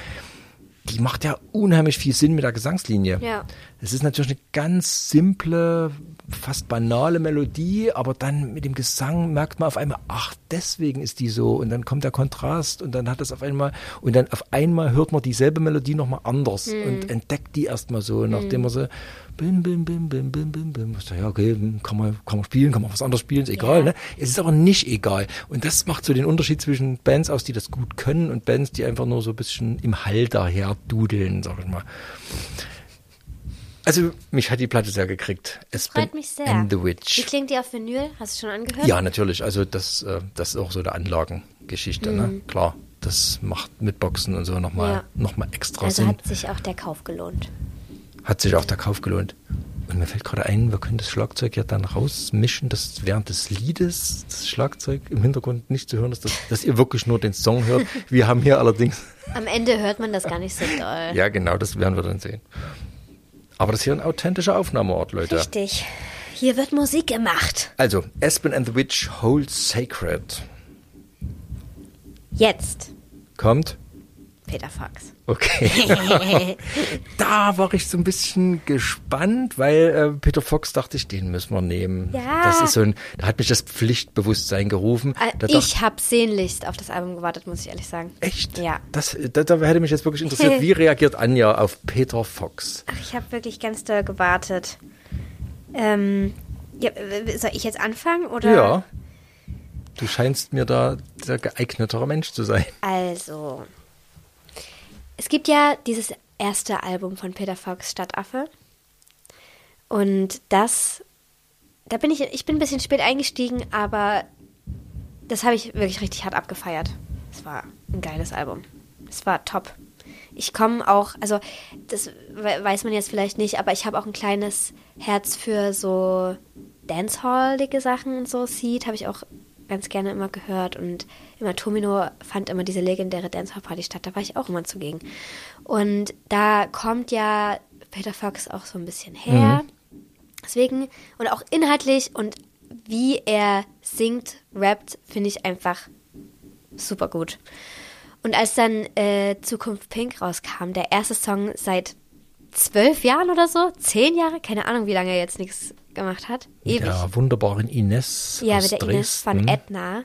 Die macht ja unheimlich viel Sinn mit der Gesangslinie. Ja. Es ist natürlich eine ganz simple, fast banale Melodie, aber dann mit dem Gesang merkt man auf einmal, ach, deswegen ist die so. Und dann kommt der Kontrast und dann hat das auf einmal, und dann auf einmal hört man dieselbe Melodie nochmal anders und entdeckt die erstmal so, nachdem man so bim, bim, bim, bim, bim, bim, bim. Ja, okay, kann man, kann man spielen, kann man was anderes spielen, ist egal, Ja. ne? Es ist aber nicht egal. Und das macht so den Unterschied zwischen Bands aus, die das gut können und Bands, die einfach nur so ein bisschen im Hall daher dudeln, sag ich mal. Also, mich hat die Platte sehr gekriegt. Es Freut mich sehr. And the Wie Witch. klingt die auf Vinyl? Hast du schon angehört? Ja, natürlich. Also, das, äh, das ist auch so eine Anlagengeschichte, ne? Klar. Das macht mit Boxen und so nochmal Mhm. Ja. noch mal extra Also Sinn. hat sich auch der Kauf gelohnt. Hat sich auch der Kauf gelohnt. Und mir fällt gerade ein, wir können das Schlagzeug ja dann rausmischen, dass während des Liedes das Schlagzeug im Hintergrund nicht zu hören ist, dass, dass ihr wirklich nur den Song hört. Wir haben hier allerdings, Am Ende hört man das gar nicht so doll. ja genau, das werden wir dann sehen. Aber das ist hier ein authentischer Aufnahmeort, Leute. Richtig. Hier wird Musik gemacht. Also, Aspen and the Witch Hold Sacred. Jetzt Kommt. Peter Fox. Okay. <laughs> da war ich so ein bisschen gespannt, weil äh, Peter Fox dachte ich, den müssen wir nehmen. Ja. Das ist so ein, da hat mich das Pflichtbewusstsein gerufen. Äh, Da Ich habe sehnlichst auf das Album gewartet, muss ich ehrlich sagen. Echt? Ja. Das, da, da hätte mich jetzt wirklich interessiert, wie <laughs> reagiert Anja auf Peter Fox? Ach, ich habe wirklich ganz doll gewartet. Ähm, ja, soll ich jetzt anfangen oder? Ja. Du scheinst mir da der geeignetere Mensch zu sein. Also, es gibt ja dieses erste Album von Peter Fox, Stadtaffe. Und das, da bin ich, ich bin ein bisschen spät eingestiegen, aber das habe ich wirklich richtig hart abgefeiert. Es war ein geiles Album. Es war top. Ich komme auch, also das we- weiß man jetzt vielleicht nicht, aber ich habe auch ein kleines Herz für so Dancehallige Sachen und so. Seed habe ich auch ganz gerne immer gehört und immer Tomino fand immer diese legendäre Dancehall-Party statt. Da war ich auch immer zugegen. Und da kommt ja Peter Fox auch so ein bisschen her. Deswegen, und auch inhaltlich und wie er singt, rappt, finde ich einfach super gut. Und als dann äh, Zukunft Pink rauskam, der erste Song seit zwölf Jahren oder so, zehn Jahre, keine Ahnung, wie lange er jetzt nichts gemacht hat. Ewig. Der wunderbaren Ines Ja, aus mit der Ines von Dresden. Edna.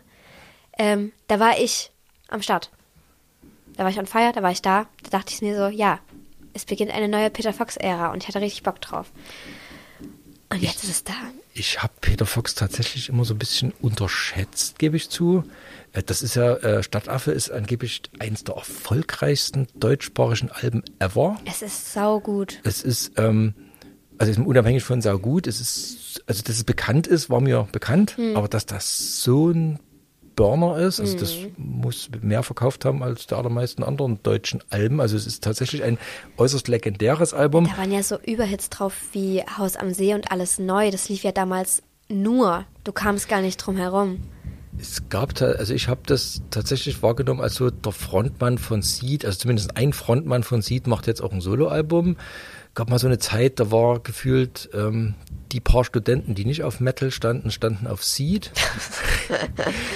Ähm, da war ich am Start. Da war ich on fire, da war ich da. Da dachte ich mir so, ja, es beginnt eine neue Peter Fox-Ära und ich hatte richtig Bock drauf. Und jetzt ist es da. Ich habe Peter Fox tatsächlich immer so ein bisschen unterschätzt, gebe ich zu. Äh, Das ist ja, äh, Stadtaffe ist angeblich eines der erfolgreichsten deutschsprachigen Alben ever. Es ist saugut. Es ist, ähm, also ist unabhängig von sau gut, es ist, also dass es bekannt ist, war mir bekannt, Hm. aber dass das so ein Burner ist, also das Hm. muss mehr verkauft haben als die allermeisten anderen deutschen Alben. Also es ist tatsächlich ein äußerst legendäres Album. Da waren ja so Überhits drauf wie Haus am See und alles neu. Das lief ja damals nur. Du kamst gar nicht drum herum. Es gab, also ich habe das tatsächlich wahrgenommen als so der Frontmann von Seed, also zumindest ein Frontmann von Seed macht jetzt auch ein Soloalbum. Gab mal so eine Zeit, da war gefühlt ähm, die paar Studenten, die nicht auf Metal standen, standen auf Seed. <laughs>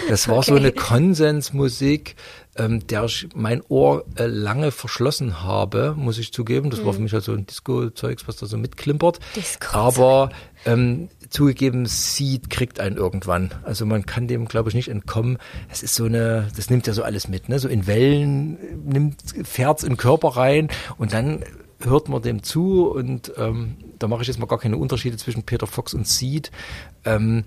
Das war so eine Konsensmusik, ähm, der ich mein Ohr äh, lange verschlossen habe, muss ich zugeben. Das war für mich halt so ein Disco-Zeugs, was da so mitklimpert. Disco-Zeug. Aber ähm, zugegeben, Seed kriegt einen irgendwann. Also man kann dem, glaube ich, nicht entkommen. Es ist so eine, das nimmt ja so alles mit, ne? So in Wellen nimmt, fährt's in den Körper rein und dann hört man dem zu und ähm, da mache ich jetzt mal gar keine Unterschiede zwischen Peter Fox und Seed. Ähm,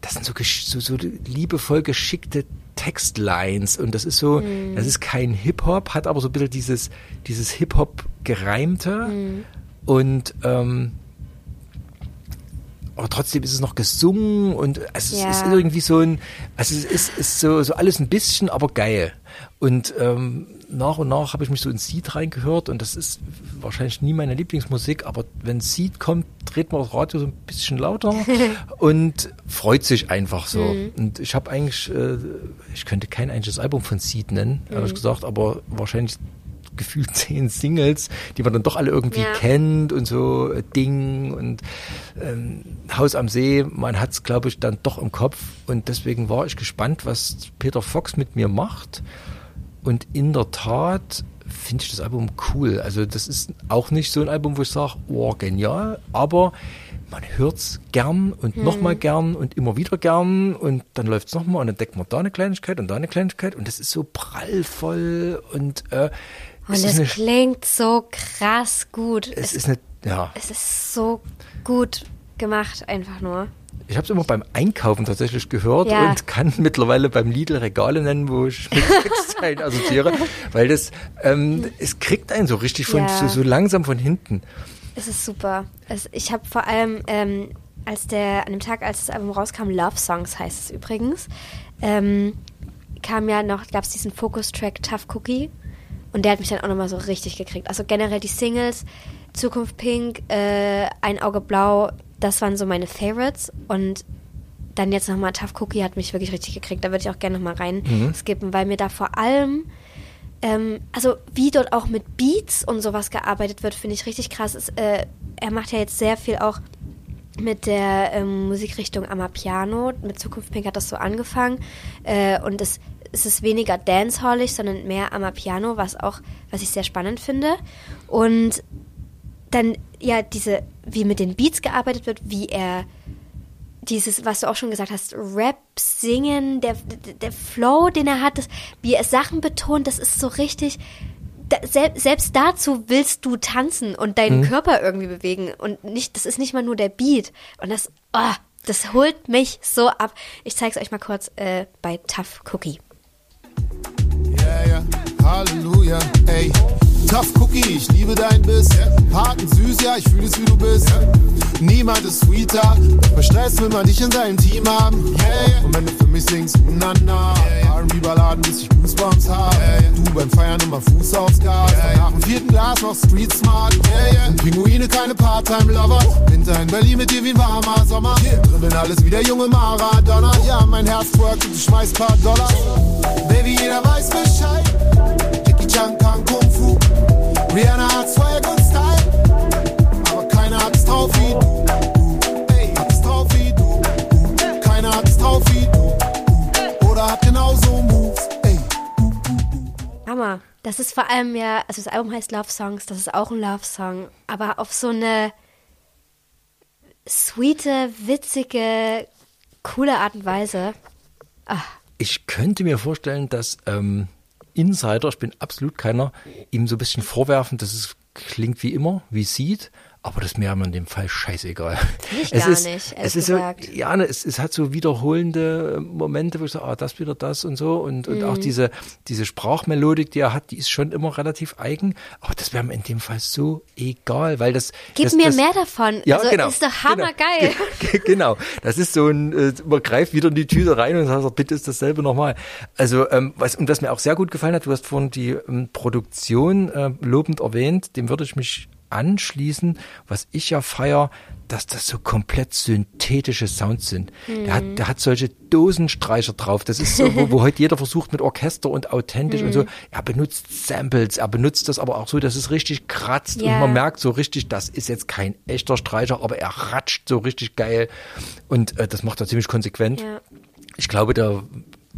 das sind so, so, so liebevoll geschickte Textlines und das ist so, das ist kein Hip-Hop, hat aber so ein bisschen dieses, dieses Hip-Hop gereimte und ähm, aber trotzdem ist es noch gesungen und es Ja. ist irgendwie so ein, also es ist, ist so, so alles ein bisschen, aber geil. Und ähm, nach und nach habe ich mich so in Seed reingehört und das ist wahrscheinlich nie meine Lieblingsmusik, aber wenn Seed kommt, dreht man das Radio so ein bisschen lauter <laughs> und freut sich einfach so. Und ich habe eigentlich, äh, ich könnte kein einziges Album von Seed nennen, ehrlich gesagt, aber wahrscheinlich gefühlt <laughs> zehn Singles, die man dann doch alle irgendwie Ja. kennt und so äh, Ding und ähm, Haus am See, man hat es, glaube ich, dann doch im Kopf und deswegen war ich gespannt, was Peter Fox mit mir macht und in der Tat finde ich das Album cool. Also das ist auch nicht so ein Album, wo ich sage, oh, genial, aber man hört's gern und Hm. nochmal gern und immer wieder gern und dann läuft's nochmal und dann deckt man da eine Kleinigkeit und da eine Kleinigkeit und das ist so prallvoll und äh, Und es es klingt so krass gut. es Es, ist eine, ja, es ist so gut gemacht, einfach nur. Ich habe es immer beim Einkaufen tatsächlich gehört Ja. und kann <laughs> mittlerweile beim Lidl Regale nennen, wo ich mit <laughs> Texteilen assoziiere, weil das, ähm, es kriegt einen so richtig von, Ja. so, so langsam von hinten. Es ist super. Es, ich habe vor allem, ähm, als der, an dem Tag, als das Album rauskam, Love Songs heißt es übrigens, ähm, kam ja noch, gab es diesen Focus-Track Tough Cookie und der hat mich dann auch nochmal so richtig gekriegt. Also generell die Singles, Zukunft Pink, äh, Ein Auge Blau, das waren so meine Favorites und dann jetzt nochmal Tough Cookie hat mich wirklich richtig gekriegt. Da würde ich auch gerne nochmal rein skippen, weil mir da vor allem ähm, also wie dort auch mit Beats und sowas gearbeitet wird, finde ich richtig krass. Es, äh, er macht ja jetzt sehr viel auch mit der ähm, Musikrichtung Amapiano. Mit Zukunft Pink hat das so angefangen. Äh, und es, es ist weniger dancehallig, sondern mehr Amapiano, was auch, was ich sehr spannend finde. Und dann, ja, diese, wie mit den Beats gearbeitet wird, wie er dieses, was du auch schon gesagt hast, Rap, Singen, der, der, der Flow, den er hat, das, wie er Sachen betont, das ist so richtig. Da, sel, selbst dazu willst du tanzen und deinen Körper irgendwie bewegen und nicht, das ist nicht mal nur der Beat. Und das, oh, das holt mich so ab. Ich zeig's euch mal kurz äh, bei Tough Cookie. Yeah, yeah, Halleluja, ey. Tough Cookie, ich liebe dein Biss. Und süß, ja, ich fühle es, wie du bist. Niemand ist sweeter. Bei Stress will man dich in seinem Team haben. Yeah. Und wenn du für mich singst, na na. R&B-Balladen, bis ich Goosebumps hab. Du beim Feiern immer Fuß aufs Gas. Nach dem vierten Glas noch Street Smart. Und Pinguine, keine Part-Time-Lover. Winter in Berlin mit dir wie ein warmer Sommer. Dribbeln alles wie der junge Maradona. Ja, mein Herz twerkt und du schmeißt paar Dollar. Baby, jeder weiß Bescheid. Jackie Chan. Rihanna hat Swag und Style. Aber keiner hat es drauf wie du. Ey, hat es drauf wie du. Keiner hat es drauf wie du. Oder hat genauso Moves. Ey. Hammer. Das ist vor allem ja, also das Album heißt Love Songs, das ist auch ein Love Song, aber auf so eine sweete, witzige, coole Art und Weise. Ich könnte mir vorstellen, dass ähm, Insider, ich bin absolut keiner, ihm so ein bisschen vorwerfen, dass es klingt wie immer, wie sieht, aber das ist mir in dem Fall scheißegal. ich es gar ist, nicht, es ist so, ja, ne, es, es hat so wiederholende Momente, wo ich sage, ah, das wieder das und so und, und Mhm. auch diese, diese Sprachmelodik, die er hat, die ist schon immer relativ eigen, aber das wäre mir in dem Fall so egal, weil das... Gib das, mir das, mehr davon. Ja, also genau. ist doch hammergeil. Genau. genau. Das ist so ein, äh, man greift wieder in die Tüte rein und sagt, bitte ist dasselbe nochmal. Also, ähm, was, und was mir auch sehr gut gefallen hat, du hast vorhin die ähm, Produktion äh, lobend erwähnt, dem würde ich mich anschließen, was ich ja feier, dass das so komplett synthetische Sounds sind. Der, hat, der hat solche Dosenstreicher drauf. Das ist so, wo, wo heute jeder versucht mit Orchester und authentisch und so. Er benutzt Samples, er benutzt das aber auch so, dass es richtig kratzt Ja. und man merkt so richtig, das ist jetzt kein echter Streicher, aber er ratscht so richtig geil und äh, das macht er ziemlich konsequent. Ja. Ich glaube, da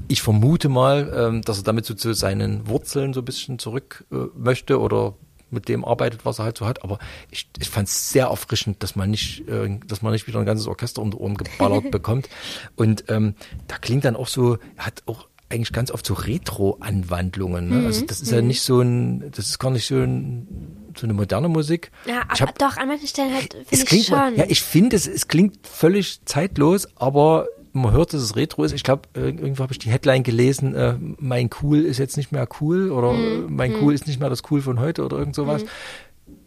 ich vermute mal, ähm, dass er damit so zu seinen Wurzeln so ein bisschen zurück äh, möchte oder mit dem arbeitet, was er halt so hat. Aber ich, ich fand es sehr erfrischend, dass man nicht, äh, dass man nicht wieder ein ganzes Orchester um die Ohren geballert <laughs> bekommt. Und ähm, da klingt dann auch so, hat auch eigentlich ganz oft so Retro-Anwandlungen. Ne? Also das ist ja nicht so ein, das ist gar nicht so, ein, so eine moderne Musik. Ja, ich aber hab, doch, an manchen Stellen halt es finde ich klingt schon. ja, ich finde, es, es klingt völlig zeitlos, aber man hört, dass es Retro ist. Ich glaube, irgendwo habe ich die Headline gelesen, äh, mein Cool ist jetzt nicht mehr cool oder Mhm. mein Cool ist nicht mehr das Cool von heute oder irgend sowas.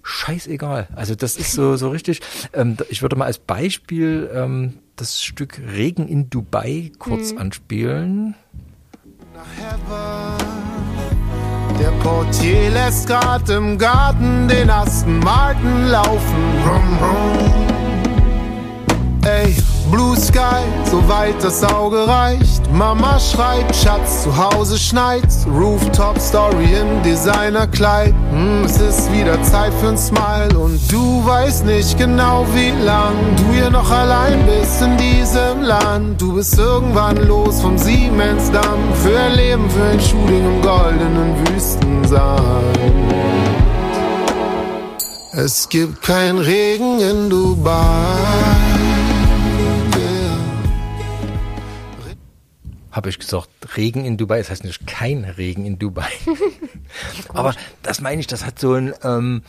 Scheißegal. Also das ist so, so richtig. Ähm, ich würde mal als Beispiel ähm, das Stück Regen in Dubai kurz Mhm. anspielen. Der Portier lässt grad im Garten den Aston Martin laufen. Rum, rum. Blue Sky, soweit das Auge reicht. Mama schreibt, Schatz, zu Hause schneit's. Rooftop Story im Designerkleid. Hm, es ist wieder Zeit für'n Smile und du weißt nicht genau wie lang du hier noch allein bist in diesem Land. Du bist irgendwann los vom Siemensdamm für ein Leben, für ein Shooting im goldenen Wüstensand. Es gibt kein Regen in Dubai. Habe ich gesagt, Regen in Dubai. Das heißt nicht kein Regen in Dubai. <laughs> <laughs> Aber das meine ich, das hat so ein, ähm,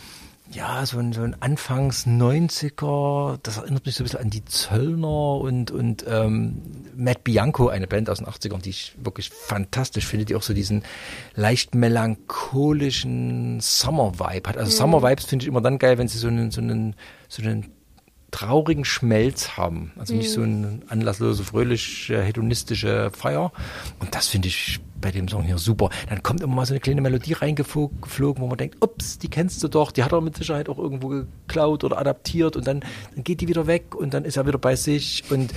ja, so ein, so ein Anfangs 90er, das erinnert mich so ein bisschen an die Zöllner und, und ähm, Matt Bianco, eine Band aus den 80ern, die ich wirklich fantastisch finde, die auch so diesen leicht melancholischen Summer-Vibe hat. Also Summer-Vibes finde ich immer dann geil, wenn sie so einen, so einen, so einen traurigen Schmelz haben. Also nicht so eine anlasslose, fröhliche, hedonistische Feier. Und das finde ich bei dem Song hier super. Dann kommt immer mal so eine kleine Melodie reingeflogen, wo man denkt, ups, die kennst du doch, die hat er mit Sicherheit auch irgendwo geklaut oder adaptiert und dann, dann geht die wieder weg und dann ist er wieder bei sich und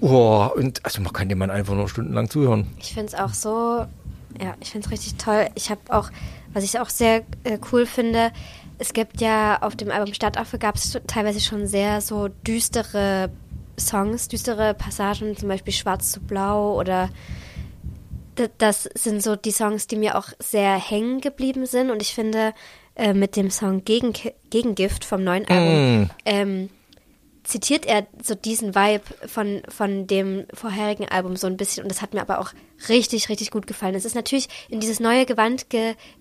oh, und also man kann dem Mann einfach nur stundenlang zuhören. Ich finde es auch so, ja, ich finde es richtig toll. Ich habe auch, was ich auch sehr äh, cool finde, es gibt ja auf dem Album Stadtaffe gab es teilweise schon sehr so düstere Songs, düstere Passagen, zum Beispiel Schwarz zu Blau oder das sind so die Songs, die mir auch sehr hängen geblieben sind. Und ich finde äh, mit dem Song Gegen Gegengift vom neuen Album ähm, zitiert er so diesen Vibe von, von dem vorherigen Album so ein bisschen. Und das hat mir aber auch richtig, richtig gut gefallen. Es ist natürlich in dieses neue Gewand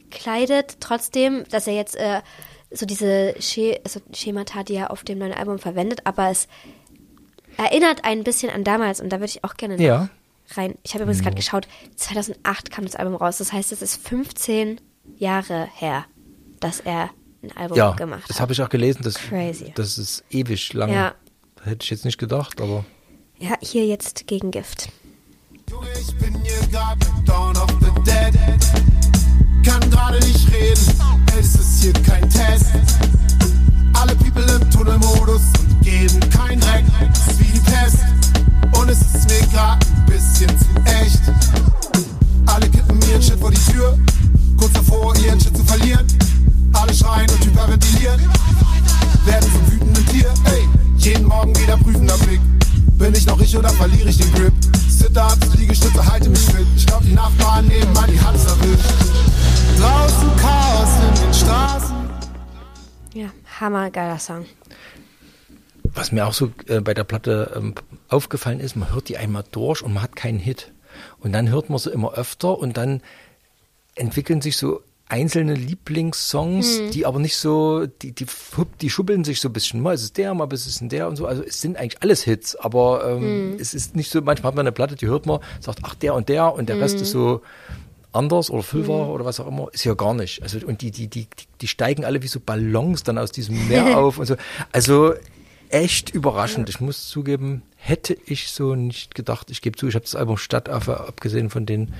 gekleidet, trotzdem, dass er jetzt äh, so diese Sche also Schemata, die er auf dem neuen Album verwendet, aber es erinnert ein bisschen an damals und da würde ich auch gerne Ja. rein. Ich habe übrigens gerade geschaut, 2008 kam das Album raus, das heißt, es ist 15 Jahre her, dass er ein Album Ja, gemacht das hat. habe ich auch gelesen. Das, Crazy. das ist ewig lang. Ja. Hätte ich jetzt nicht gedacht, aber Ja, hier jetzt Gegengift. Junge, ich bin hier grad mit Dawn of the Dead. Kann gerade nicht reden, es ist hier kein Test. Alle People im Tunnelmodus und geben kein Dreck. Es ist wie die Pest und es ist mir grad ein bisschen zu echt. Alle kippen ihren Shit vor die Tür, kurz davor ihren Shit zu verlieren. Alle schreien und hyperventilieren, werden zum wütenden Tier. Ey, jeden Morgen wieder prüfender Blick. Bin ich noch ich oder verliere ich den Grip? Sit-ups, Liegestütze, halte mich fit. Ich glaub, die Nachbarn nebenan, die hat's erwischt. Draußen Chaos in den Straßen. Ja, hammergeiler Song. was mir auch so äh, bei der Platte ähm, aufgefallen ist, man hört die einmal durch und man hat keinen Hit. Und dann hört man sie immer öfter und dann entwickeln sich so einzelne Lieblingssongs, die aber nicht so, die, die, die schubbeln sich so ein bisschen. Mal ist es der, mal ist es ein der und so. Also es sind eigentlich alles Hits, aber ähm, es ist nicht so, manchmal hat man eine Platte, die hört man, sagt, ach der und der und der Rest ist so anders oder Fülver oder was auch immer, ist ja gar nicht. Also und die, die, die, die- steigen alle wie so Ballons dann aus diesem Meer <laughs> auf und so. Also echt überraschend. Ich muss zugeben, hätte ich so nicht gedacht. Ich gebe zu, ich habe das Album Stadtaffe, abgesehen von den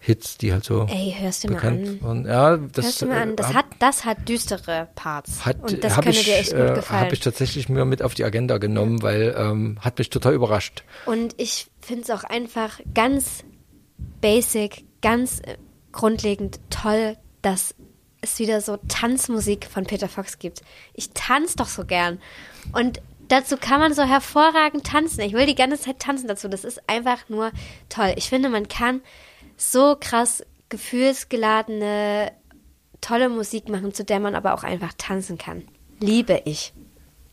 Hits, die halt so Ey, hörst du mal bekannt an. waren. Ja, das Hörst du mal an, äh, das hab- hat, das hat düstere Parts. hat, und das könnte ich, dir echt gut äh, gefallen. Habe ich tatsächlich mir mit auf die Agenda genommen, weil ähm, hat mich total überrascht. Und ich finde es auch einfach ganz basic, ganz äh, grundlegend toll, dass es wieder so Tanzmusik von Peter Fox gibt. Ich tanze doch so gern. Und dazu kann man so hervorragend tanzen. Ich will die ganze Zeit tanzen dazu. Das ist einfach nur toll. Ich finde, man kann so krass gefühlsgeladene, tolle Musik machen, zu der man aber auch einfach tanzen kann. Liebe ich.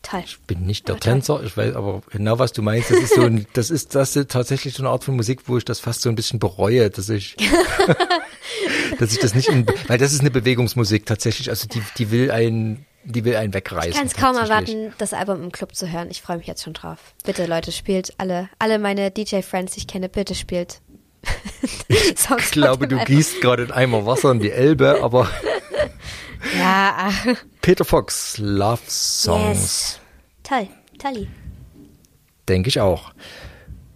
Toll. bin nicht der. Tänzer, ich weiß aber genau, was du meinst. Das ist so ein, <laughs> das ist, das ist tatsächlich so eine Art von Musik, wo ich das fast so ein bisschen bereue, dass ich, <laughs> dass ich das nicht, in, weil das ist eine Bewegungsmusik tatsächlich. Also die, die will einen, die will einen wegreißen. Ich kann es kaum erwarten, das Album im Club zu hören. Ich freue mich jetzt schon drauf. Bitte, Leute, spielt alle, alle meine DJ-Friends, die ich kenne, bitte spielt. <laughs> Ich glaube, du gießt gerade in Eimer Wasser in die Elbe, aber <laughs> Ja, ach, Peter Fox, Love Songs, yes. Toll, tolli. denke ich auch.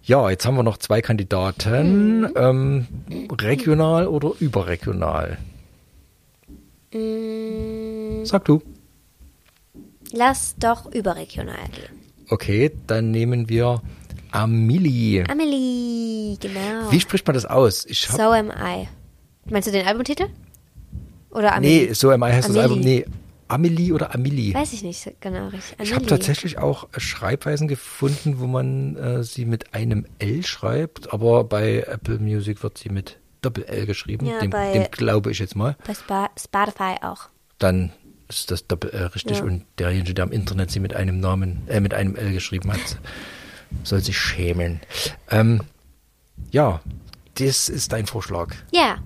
Ja, jetzt haben wir noch zwei Kandidaten, Mhm. ähm, regional oder überregional. Mm, Sag du. lass doch überregional gehen. Okay, dann nehmen wir Amelie. Amelie, genau. Wie spricht man das aus? So am I. Meinst du den Albumtitel? Oder Amelie? nee, so am I heißt das Amelie. Album. Nee, Amelie oder Amelie. Weiß ich nicht genau richtig. Ich habe Amelie. tatsächlich auch äh, Schreibweisen gefunden, wo man äh, sie mit einem L schreibt, aber bei Apple Music wird sie mit Doppel-L geschrieben. Ja, dem, bei- dem glaube ich jetzt mal. Bei Spa Spotify auch. Dann ist das Doppel-L richtig Ja. und derjenige, der am Internet sie mit einem Namen, äh, mit einem L geschrieben hat, <laughs> soll sich schämen. Ähm, ja, das ist dein Vorschlag. Ja,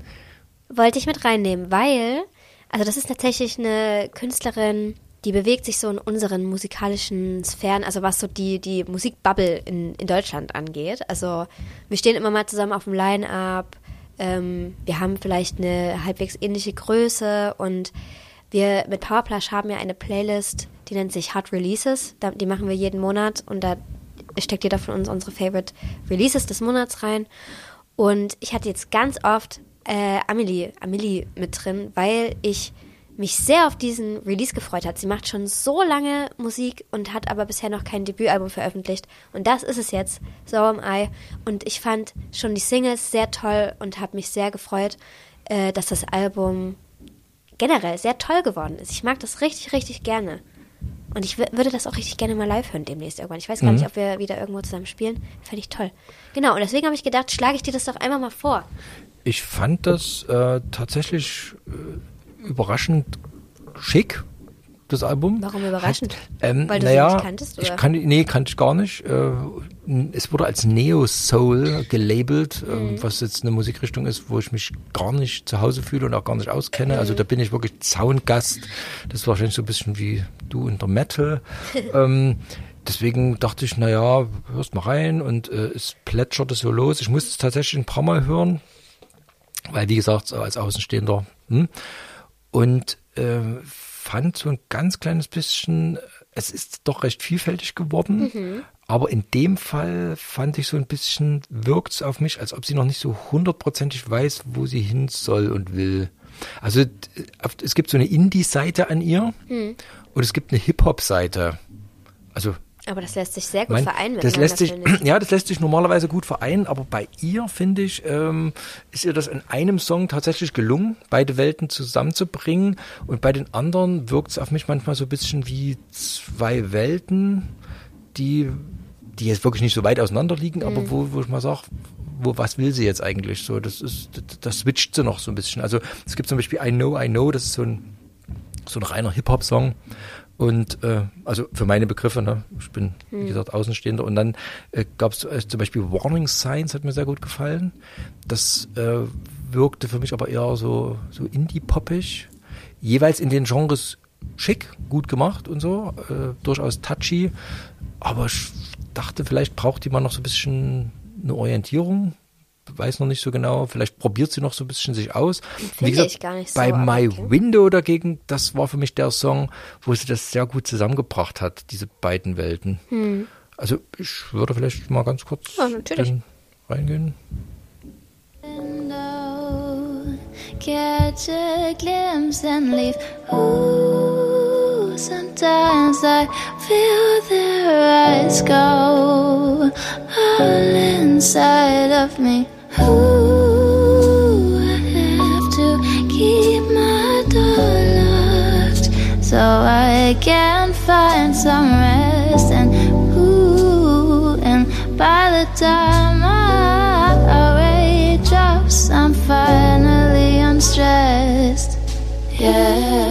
wollte ich mit reinnehmen, weil, also das ist tatsächlich eine Künstlerin, die bewegt sich so in unseren musikalischen Sphären, also was so die, die Musikbubble in, in Deutschland angeht. Also wir stehen immer mal zusammen auf dem Line-Up, ähm, wir haben vielleicht eine halbwegs ähnliche Größe und wir mit Powerplush haben ja eine Playlist, die nennt sich Hot Releases. Die machen wir jeden Monat und da steckt jeder von uns unsere Favorite Releases des Monats rein. Und ich hatte jetzt ganz oft äh, Amelie, Amelie mit drin, weil ich mich sehr auf diesen Release gefreut hat. Sie macht schon so lange Musik und hat aber bisher noch kein Debütalbum veröffentlicht. Und das ist es jetzt, So Am I. Und ich fand schon die Singles sehr toll und habe mich sehr gefreut, äh, dass das Album generell sehr toll geworden ist. Ich mag das richtig, richtig gerne. Und ich wür- würde das auch richtig gerne mal live hören demnächst irgendwann. Ich weiß gar nicht, ob wir wieder irgendwo zusammen spielen. Fände ich toll. Genau, und deswegen habe ich gedacht, schlage ich dir das doch einmal mal vor. Ich fand das äh, tatsächlich äh, überraschend schick, das Album. Warum überraschend? Hat, ähm, Weil du sie naja, nicht kanntest, oder? Ich kann, nee, kannte ich gar nicht. Äh, es wurde als Neo-Soul gelabelt, Mhm. ähm, was jetzt eine Musikrichtung ist, wo ich mich gar nicht zu Hause fühle und auch gar nicht auskenne. Also Mhm. da bin ich wirklich Zaungast. Das ist wahrscheinlich so ein bisschen wie du in der Metal. <laughs> ähm, deswegen dachte ich, naja, hörst mal rein und äh, es plätscherte so los. Ich musste es tatsächlich ein paar Mal hören, weil wie gesagt, als Außenstehender. Hm? Und äh, fand so ein ganz kleines bisschen, es ist doch recht vielfältig geworden. Aber in dem Fall fand ich so ein bisschen, wirkt es auf mich, als ob sie noch nicht so hundertprozentig weiß, wo sie hin soll und will. Also es gibt so eine Indie-Seite an ihr und es gibt eine Hip-Hop-Seite. Also Aber das lässt sich sehr gut mein, vereinen das lässt sich, <clears throat> ja, das lässt sich normalerweise gut vereinen, aber bei ihr finde ich, ähm, ist ihr das in einem Song tatsächlich gelungen, beide Welten zusammenzubringen. Und bei den anderen wirkt es auf mich manchmal so ein bisschen wie zwei Welten, die, die jetzt wirklich nicht so weit auseinander liegen, Mhm. aber wo, wo ich mal sage, wo, was will sie jetzt eigentlich so? Das ist, das, das switcht sie noch so ein bisschen. Also es gibt zum Beispiel I Know, I Know, das ist so ein so ein reiner Hip-Hop-Song. Und äh, also für meine Begriffe, ne, ich bin, wie gesagt, Außenstehender. Und dann äh, gab es äh, zum Beispiel Warning Signs, hat mir sehr gut gefallen. Das äh, wirkte für mich aber eher so, so indie-poppig. Jeweils in den Genres schick, gut gemacht und so, äh, durchaus touchy. Aber ich dachte, vielleicht braucht die mal noch so ein bisschen eine Orientierung. Weiß noch nicht so genau. Vielleicht probiert sie noch so ein bisschen sich aus. Wie Finde ich gar nicht so, Bei My okay. Window dagegen, das war für mich der Song, wo sie das sehr gut zusammengebracht hat, diese beiden Welten. Also ich würde vielleicht mal ganz kurz Hm. Ja, reingehen. window, catch a glimpse and leave. Ooh, sometimes I feel their eyes go all inside of me. Ooh, I have to keep my door locked so I can find some rest and ooh, and by the time I, I wake I'm finally unstressed. Yeah,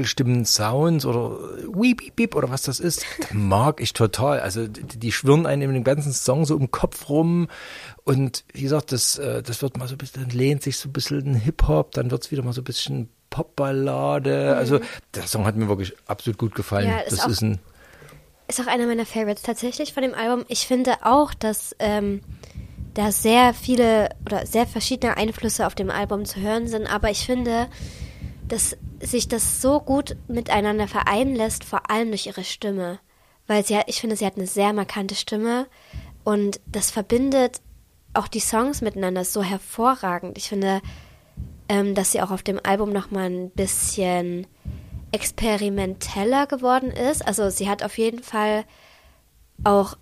Vogelstimmen, Sounds oder Weep, Beep, Beep oder was das ist. <laughs> Das mag ich total. Also die, die schwirren einem in dem ganzen Song so im Kopf rum. Und wie gesagt, das, äh, das wird mal so ein bisschen, dann lehnt sich so ein bisschen Hip-Hop, dann wird's wieder mal so ein bisschen Popballade. Also der Song hat mir wirklich absolut gut gefallen. Ja, ist das auch- ist ein Ist auch einer meiner Favorites tatsächlich von dem Album. Ich finde auch, dass ähm, da sehr viele oder sehr verschiedene Einflüsse auf dem Album zu hören sind, aber ich finde, dass sich das so gut miteinander vereinen lässt, vor allem durch ihre Stimme. Weil sie ich finde, sie hat eine sehr markante Stimme und das verbindet auch die Songs miteinander so hervorragend. Ich finde, ähm, dass sie auch auf dem Album nochmal ein bisschen experimenteller geworden ist. Also sie hat auf jeden Fall auch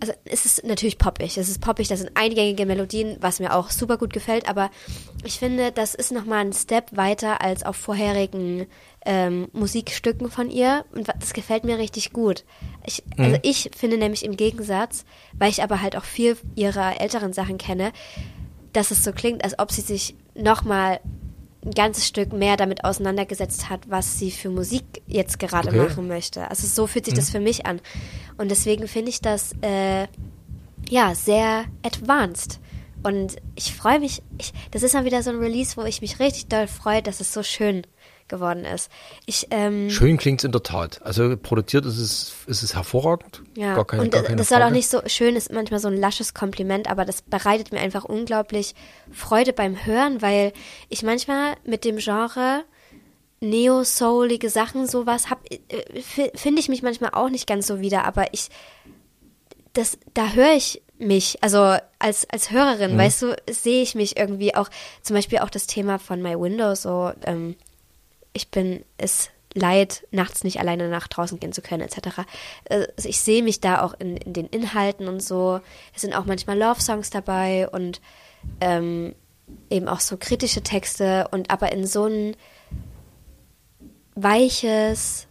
also es ist natürlich poppig. Es ist poppig, das sind eingängige Melodien, was mir auch super gut gefällt, aber ich finde, das ist nochmal ein Step weiter als auf vorherigen ähm, Musikstücken von ihr und das gefällt mir richtig gut. Ich, also Mhm. ich finde nämlich im Gegensatz, weil ich aber halt auch viel ihrer älteren Sachen kenne, dass es so klingt, als ob sie sich nochmal ein ganzes Stück mehr damit auseinandergesetzt hat, was sie für Musik jetzt gerade Okay. machen möchte. Also so fühlt sich das für mich an. Und deswegen finde ich das äh, ja sehr advanced. Und ich freue mich, ich, das ist mal wieder so ein Release, wo ich mich richtig doll freue, dass es so schön geworden ist. Ich, ähm, Schön klingt es in der Tat. Also produziert ist es, ist es hervorragend. ja, Gar keine, und gar das, keine das soll auch nicht so schön, ist manchmal so ein lasches Kompliment, aber das bereitet mir einfach unglaublich Freude beim Hören, weil ich manchmal mit dem Genre neo-soulige Sachen sowas hab, äh, fi- finde ich mich manchmal auch nicht ganz so wieder, aber ich, das, da höre ich mich, also als, als Hörerin, Mhm. weißt du, sehe ich mich irgendwie auch, zum Beispiel auch das Thema von My Windows, so, ähm, ich bin es leid, nachts nicht alleine nach draußen gehen zu können, etc. Also ich sehe mich da auch in, in den Inhalten und so. Es sind auch manchmal Love-Songs dabei und ähm, eben auch so kritische Texte und aber in so ein weiches,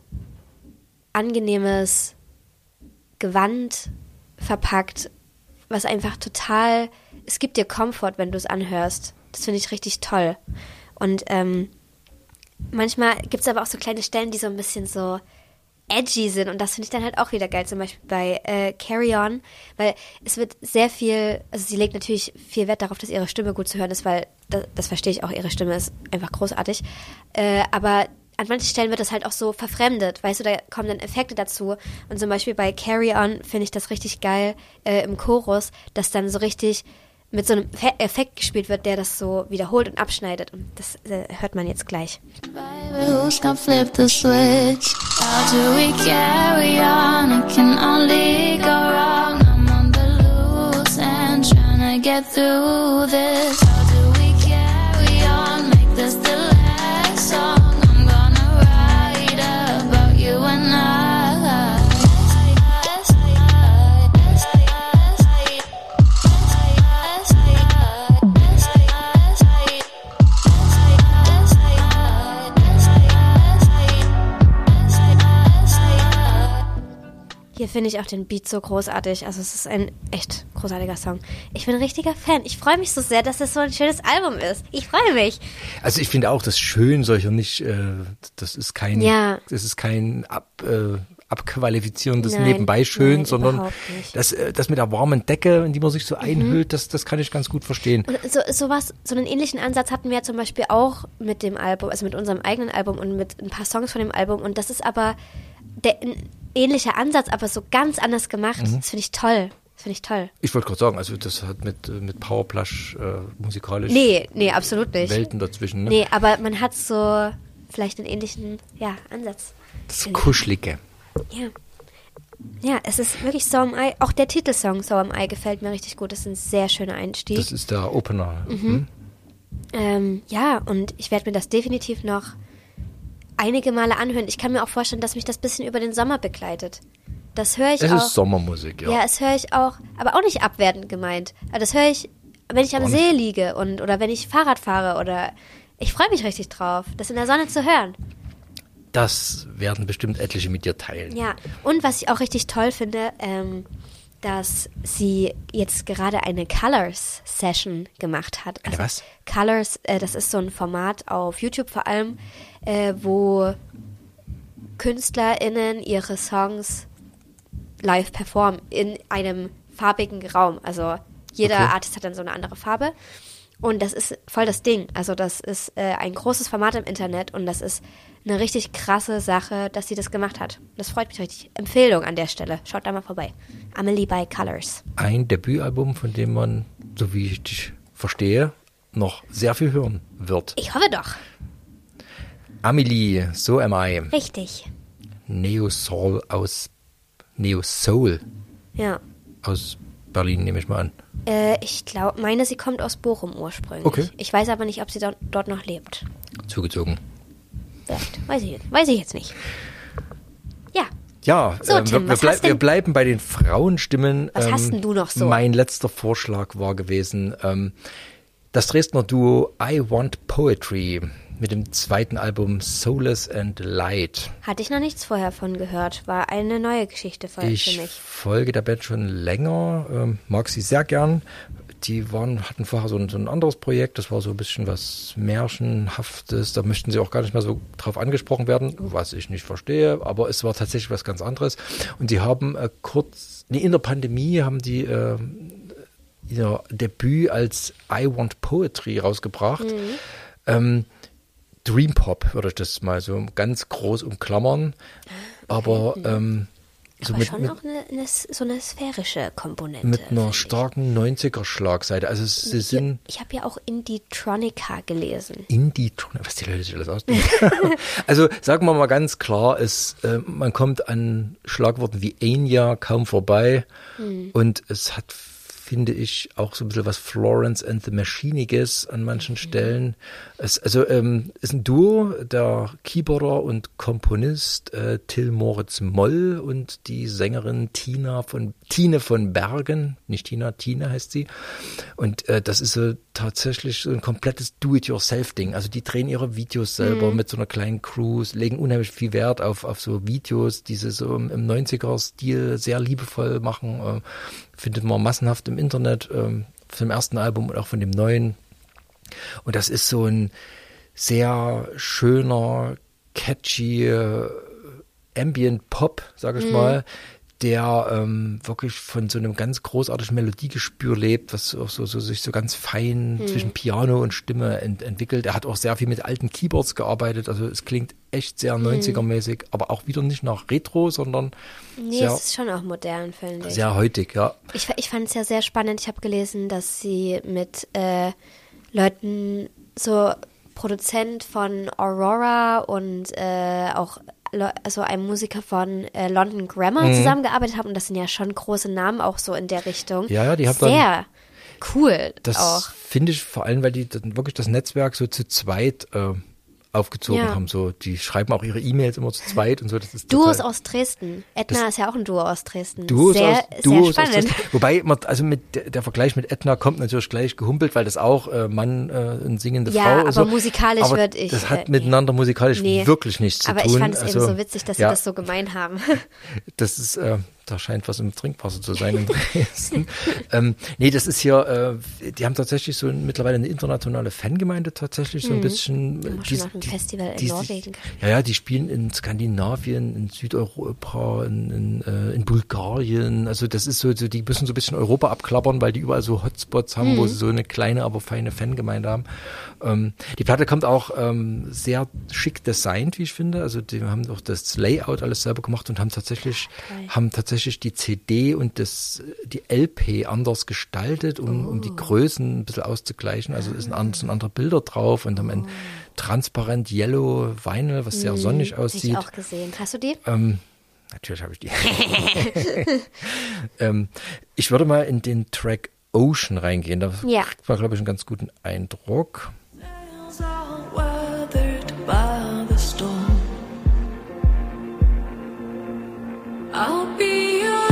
angenehmes Gewand verpackt, was einfach total, es gibt dir Komfort, wenn du es anhörst. Das finde ich richtig toll. Und ähm, manchmal gibt es aber auch so kleine Stellen, die so ein bisschen so edgy sind. Und das finde ich dann halt auch wieder geil, zum Beispiel bei äh, Carry On, weil es wird sehr viel, also sie legt natürlich viel Wert darauf, dass ihre Stimme gut zu hören ist, weil das, das verstehe ich auch, ihre Stimme ist einfach großartig, äh, aber an manchen Stellen wird das halt auch so verfremdet, weißt du, da kommen dann Effekte dazu. Und zum Beispiel bei Carry On finde ich das richtig geil äh, im Chorus, dass dann so richtig mit so einem Fe Effekt gespielt wird, der das so wiederholt und abschneidet und das äh, hört man jetzt gleich. Get through this. Hier finde ich auch den Beat so großartig. Also es ist ein echt großartiger Song. Ich bin ein richtiger Fan. Ich freue mich so sehr, dass es so ein schönes Album ist. Ich freue mich. Also ich finde auch das schön solcher nicht, äh, das ist kein, Ja. das ist kein ab, äh, abqualifizierendes Nein, nebenbei schön, nein, sondern. Mhm. das, äh, das mit der warmen Decke, in die man sich so einhüllt, das, das kann ich ganz gut verstehen. Und so, sowas, so einen ähnlichen Ansatz hatten wir ja zum Beispiel auch mit dem Album, also mit unserem eigenen Album und mit ein paar Songs von dem Album. Und das ist aber der, ähnlicher Ansatz, aber so ganz anders gemacht. Mhm. Das finde ich toll. Das finde ich toll. Ich wollte gerade sagen, also das hat mit, äh, mit Powerplush äh, musikalisch Nee, nee, absolut nicht. Welten dazwischen. Ne? Nee, aber man hat so vielleicht einen ähnlichen, ja, Ansatz. Das Kuschelige. Ja. Ja, es ist wirklich So Am I. Auch der Titelsong So Am I gefällt mir richtig gut. Das ist ein sehr schöner Einstieg. Das ist der Opener. Mhm. Hm? Ähm, ja, und ich werde mir das definitiv noch einige Male anhören. Ich kann mir auch vorstellen, dass mich das bisschen über den Sommer begleitet. Das höre ich Es auch. ist Sommermusik, ja. ja, es höre ich auch, aber auch nicht abwertend gemeint. Aber das höre ich, wenn ich am Auch See nicht. liege und oder wenn ich Fahrrad fahre oder ich freue mich richtig drauf, das in der Sonne zu hören. Das werden bestimmt etliche mit dir teilen. Ja, und was ich auch richtig toll finde, ähm, dass sie jetzt gerade eine Colors Session gemacht hat. Eine was? Colors, äh, das ist so ein Format auf YouTube vor allem, äh, wo KünstlerInnen ihre Songs live performen in einem farbigen Raum. Also jeder Okay. Artist hat dann so eine andere Farbe. Und das ist voll das Ding. Also das ist äh, ein großes Format im Internet und das ist eine richtig krasse Sache, dass sie das gemacht hat. Das freut mich richtig. Empfehlung an der Stelle. Schaut da mal vorbei. Amelie by Colors. Ein Debütalbum, von dem man, so wie ich dich verstehe, noch sehr viel hören wird. Ich hoffe doch. Amelie, so am I. Richtig. Neo Soul aus Neo Soul Ja. aus Berlin, nehme ich mal an. Äh, ich glaube, meine, sie kommt aus Bochum ursprünglich. Okay. Ich weiß aber nicht, ob sie dort, dort noch lebt. Zugezogen. Vielleicht. Weiß ich, jetzt- weiß ich jetzt nicht. Ja. Ja, So, ähm, Tim, wir, wir, bleib, wir bleiben bei den Frauenstimmen. Was ähm, hast denn du noch so? Mein letzter Vorschlag war gewesen, ähm, das Dresdner Duo I Want Poetry mit dem zweiten Album Soulless and Light. Hatte ich noch nichts vorher von gehört. War eine neue Geschichte für, für Ich mich. folge der Band schon länger, ähm, mag sie sehr gern. Die waren, hatten vorher so ein, so ein anderes Projekt, das war so ein bisschen was Märchenhaftes. Da möchten sie auch gar nicht mehr so drauf angesprochen werden, was ich nicht verstehe, aber es war tatsächlich was ganz anderes. Und die haben äh, kurz, nee, in der Pandemie haben die äh, ihr Debüt als I Want Poetry rausgebracht. Ähm, Dream Pop würde ich das mal so ganz groß umklammern. Aber ähm, so aber mit, schon mit, auch eine, eine, so eine sphärische Komponente. mit einer ich. starken 90er-Schlagseite. Also sie sind Ich habe ja auch Indie-Tronica gelesen. Indie, was die Leute sich alles ausdenken. <laughs> also sagen wir mal ganz klar, es, äh, man kommt an Schlagworten wie Enya kaum vorbei und es hat, finde ich, auch so ein bisschen was Florence and the Machiniges an manchen Stellen. Es, also ähm, ist ein Duo, der Keyboarder und Komponist äh, Till Moritz Moll und die Sängerin Tina von Tine von Bergen, nicht Tina, Tine heißt sie. Und äh, das ist so tatsächlich so ein komplettes Do-it-yourself-Ding. Also die drehen ihre Videos selber mit so einer kleinen Crew, legen unheimlich viel Wert auf, auf so Videos, die sie so im, im 90er-Stil sehr liebevoll machen. Äh, findet man massenhaft im Internet, von dem ersten Album und auch von dem neuen. Und das ist so ein sehr schöner, catchy äh, Ambient Pop, sage ich mal, der ähm, wirklich von so einem ganz großartigen Melodiegespür lebt, was auch so, so sich so ganz fein zwischen Piano und Stimme ent entwickelt. Er hat auch sehr viel mit alten Keyboards gearbeitet, also es klingt echt sehr 90er-mäßig, aber auch wieder nicht nach Retro, sondern Nee, sehr, es ist schon auch modern, finde ich. sehr heutig, ja. Ich, ich fand es ja sehr spannend. Ich habe gelesen, dass sie mit äh, Leuten, so Produzent von Aurora und äh, auch also einem Musiker von äh, London Grammar Mhm. zusammengearbeitet haben. Und das sind ja schon große Namen auch so in der Richtung. Ja, ja, die haben Sehr cool Das finde ich vor allem, weil die dann wirklich das Netzwerk so zu zweit äh, aufgezogen Ja. haben. So, die schreiben auch ihre E-Mails immer zu zweit und so. Das ist Duos total- aus Dresden. Edna ist ja auch ein Duo aus Dresden. Duos sehr, aus, sehr Duos aus spannend. das, wobei man, also mit der, der Vergleich mit Edna kommt natürlich gleich gehumpelt, weil das auch äh, Mann äh, und singende Ja, Frau aber und so. musikalisch aber würd ich, Das hat äh, miteinander musikalisch Nee. wirklich nichts zu Aber tun. ich fand es also, eben so witzig, dass ja, sie das so gemein haben. <laughs> das ist, äh, da scheint was im Trinkwasser zu sein in <laughs> Dresden. ähm, nee, das ist hier, äh, die haben tatsächlich so mittlerweile eine internationale Fangemeinde tatsächlich, so ein bisschen. Haben wir die- schon die- Festival in die sich- Norwegen. Ja, ja, die spielen in Skandinavien, in Südeuropa, in, in, äh, in Bulgarien. Also das ist so, so, die müssen so ein bisschen Europa abklappern, weil die überall so Hotspots haben, Mhm. wo sie so eine kleine, aber feine Fangemeinde haben. Ähm, die Platte kommt auch ähm, sehr schick designt, wie ich finde. Also die haben auch das Layout alles selber gemacht und haben tatsächlich, Geil. haben tatsächlich die CD und das, die LP anders gestaltet, um, um Oh. die Größen ein bisschen auszugleichen. Also ist ein, an- sind andere Bilder drauf und haben ein transparent Yellow Vinyl, was sehr sonnig Habe Oh. Hm, ich aussieht. auch gesehen. Hast du die? Ähm, natürlich habe ich die. <laughs> ähm, ich würde mal in den Track Ocean reingehen. Da Ja. kriegt man, glaube ich, einen ganz guten Eindruck. I'll be your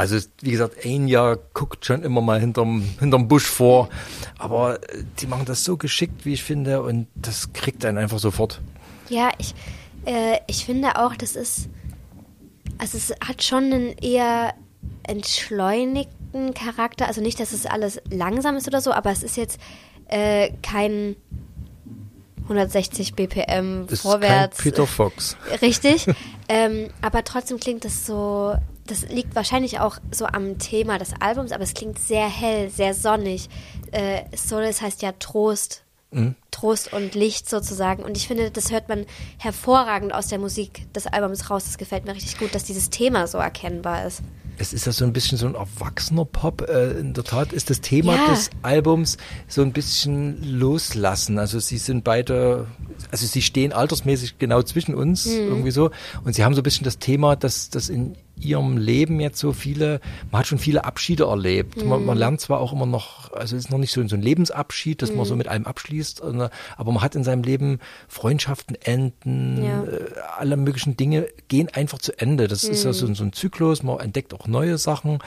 also wie gesagt, Enya guckt schon immer mal hinterm, hinterm Busch vor. Aber äh, die machen das so geschickt, wie ich finde, und das kriegt einen einfach sofort. Ja, ich, äh, ich finde auch, das ist, also es hat schon einen eher entschleunigten Charakter. Also nicht, dass es alles langsam ist oder so, aber es ist jetzt äh, kein 160 BPM Das vorwärts. ist kein Peter Fox. <laughs> Richtig. ähm, aber trotzdem klingt das so. Das liegt wahrscheinlich auch so am Thema des Albums, aber es klingt sehr hell, sehr sonnig. Äh, Solace heißt ja Trost. Mhm. Trost und Licht sozusagen. Und ich finde, das hört man hervorragend aus der Musik des Albums raus. Das gefällt mir richtig gut, dass dieses Thema so erkennbar ist. Es ist ja so ein bisschen so ein erwachsener Pop. Äh, in der Tat ist das Thema Ja. des Albums so ein bisschen loslassen. Also sie sind beide, also sie stehen altersmäßig genau zwischen uns Mhm. irgendwie so. Und sie haben so ein bisschen das Thema, dass das in ihrem Leben jetzt so viele, man hat schon viele Abschiede erlebt. Man, Mhm. man lernt zwar auch immer noch, also es ist noch nicht so, so ein Lebensabschied, dass man Mhm. so mit allem abschließt, äh, aber man hat in seinem Leben Freundschaften enden, Ja. äh, alle möglichen Dinge gehen einfach zu Ende. Das ist ja so, Mhm. so ein Zyklus, man entdeckt auch neue Sachen.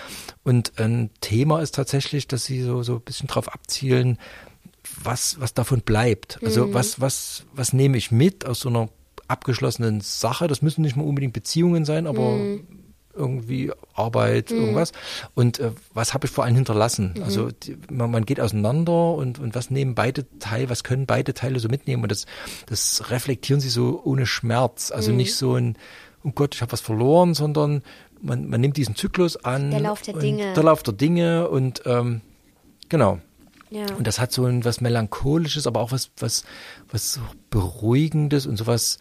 Und ein Thema ist tatsächlich, dass sie so, so ein bisschen drauf abzielen, was, was davon bleibt. Also Mhm. was, was, was nehme ich mit aus so einer abgeschlossenen Sache? Das müssen nicht mal unbedingt Beziehungen sein, aber Mhm. Irgendwie Arbeit, Mhm. irgendwas. Und äh, was habe ich vor allem hinterlassen? Mhm. Also die, man, man geht auseinander und, und was nehmen beide Teile, was können beide Teile so mitnehmen? Und das, das reflektieren sie so ohne Schmerz. Also Mhm. nicht so ein, oh Gott, ich habe was verloren, sondern man, man nimmt diesen Zyklus an. Der Lauf der Dinge. Der Lauf der Dinge und ähm, genau. Ja. Und das hat so ein was Melancholisches, aber auch was, was, was Beruhigendes und sowas,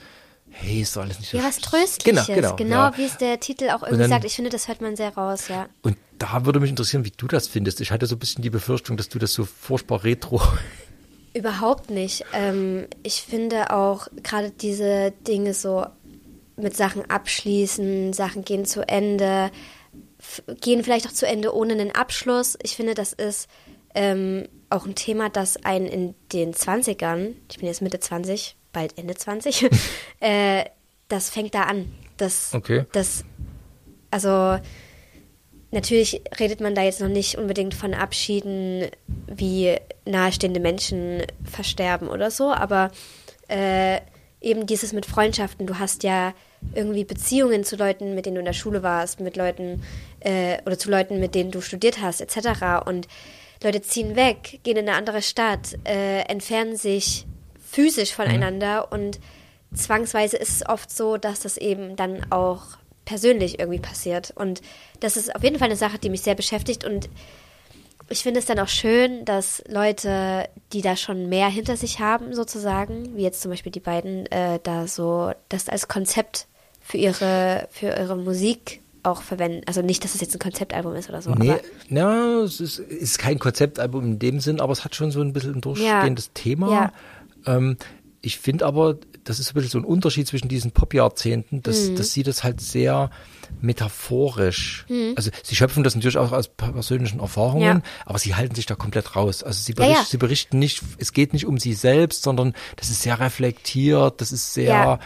hey, ist doch alles nicht so Ja, was Tröstliches. Genau, Genau, genau. ja. wie es der Titel auch irgendwie dann- sagt. Ich finde, das hört man sehr raus, ja. Und da würde mich interessieren, wie du das findest. Ich hatte so ein bisschen die Befürchtung, dass du das so furchtbar retro. <laughs> Überhaupt nicht. Ähm, ich finde auch gerade diese Dinge so mit Sachen abschließen, Sachen gehen zu Ende, gehen vielleicht auch zu Ende ohne einen Abschluss. Ich finde, das ist ähm, auch ein Thema, das einen in den 20ern, ich bin jetzt Mitte 20, bald Ende 20, <laughs> äh, das fängt da an. Das, Okay. das, also Natürlich redet man da jetzt noch nicht unbedingt von Abschieden, wie nahestehende Menschen versterben oder so, aber äh, eben dieses mit Freundschaften. Du hast ja irgendwie Beziehungen zu Leuten, mit denen du in der Schule warst, mit Leuten äh, oder zu Leuten, mit denen du studiert hast, etc. Und Leute ziehen weg, gehen in eine andere Stadt, äh, entfernen sich physisch voneinander und zwangsweise ist es oft so, dass das eben dann auch persönlich irgendwie passiert. Und das ist auf jeden Fall eine Sache, die mich sehr beschäftigt. Und ich finde es dann auch schön, dass Leute, die da schon mehr hinter sich haben, sozusagen, wie jetzt zum Beispiel die beiden, äh, da so das als Konzept für ihre, für ihre Musik auch verwenden. Also nicht, dass es jetzt ein Konzeptalbum ist oder so, nee, ja, es ist, ist kein Konzeptalbum in dem Sinn, aber es hat schon so ein bisschen ein durchgehendes Thema. Ähm, ich finde aber, das ist ein bisschen so ein Unterschied zwischen diesen Pop-Jahrzehnten, dass, Mhm. dass sie das halt sehr metaphorisch, Mhm. also sie schöpfen das natürlich auch aus persönlichen Erfahrungen, Ja. aber sie halten sich da komplett raus. Also sie, Ja, bericht, ja. sie berichten nicht, es geht nicht um sie selbst, sondern das ist sehr reflektiert, das ist sehr, Ja. äh,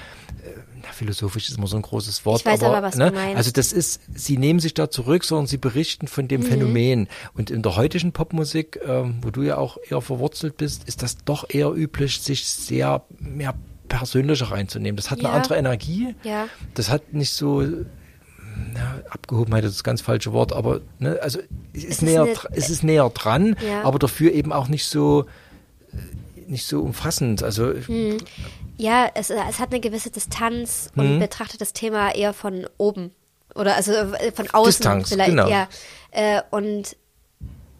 na, philosophisch ist immer so ein großes Wort. Ich weiß aber, was du ne, meinst. Also das ist, sie nehmen sich da zurück, sondern sie berichten von dem Mhm. Phänomen. Und in der heutigen Popmusik, ähm, wo du ja auch eher verwurzelt bist, ist das doch eher üblich, sich sehr mehr persönlicher reinzunehmen. Das hat Ja. eine andere Energie. Ja. Das hat nicht so, na, Abgehobenheit ist das ganz falsche Wort, aber ne, also es ist, ist näher, eine- es ist näher dran, Ja. aber dafür eben auch nicht so äh, nicht so umfassend. Also Hm. Ja, es, es hat eine gewisse Distanz und Mhm. betrachtet das Thema eher von oben. Oder also äh, von außen Distanz, vielleicht. genau. Ja. Äh, und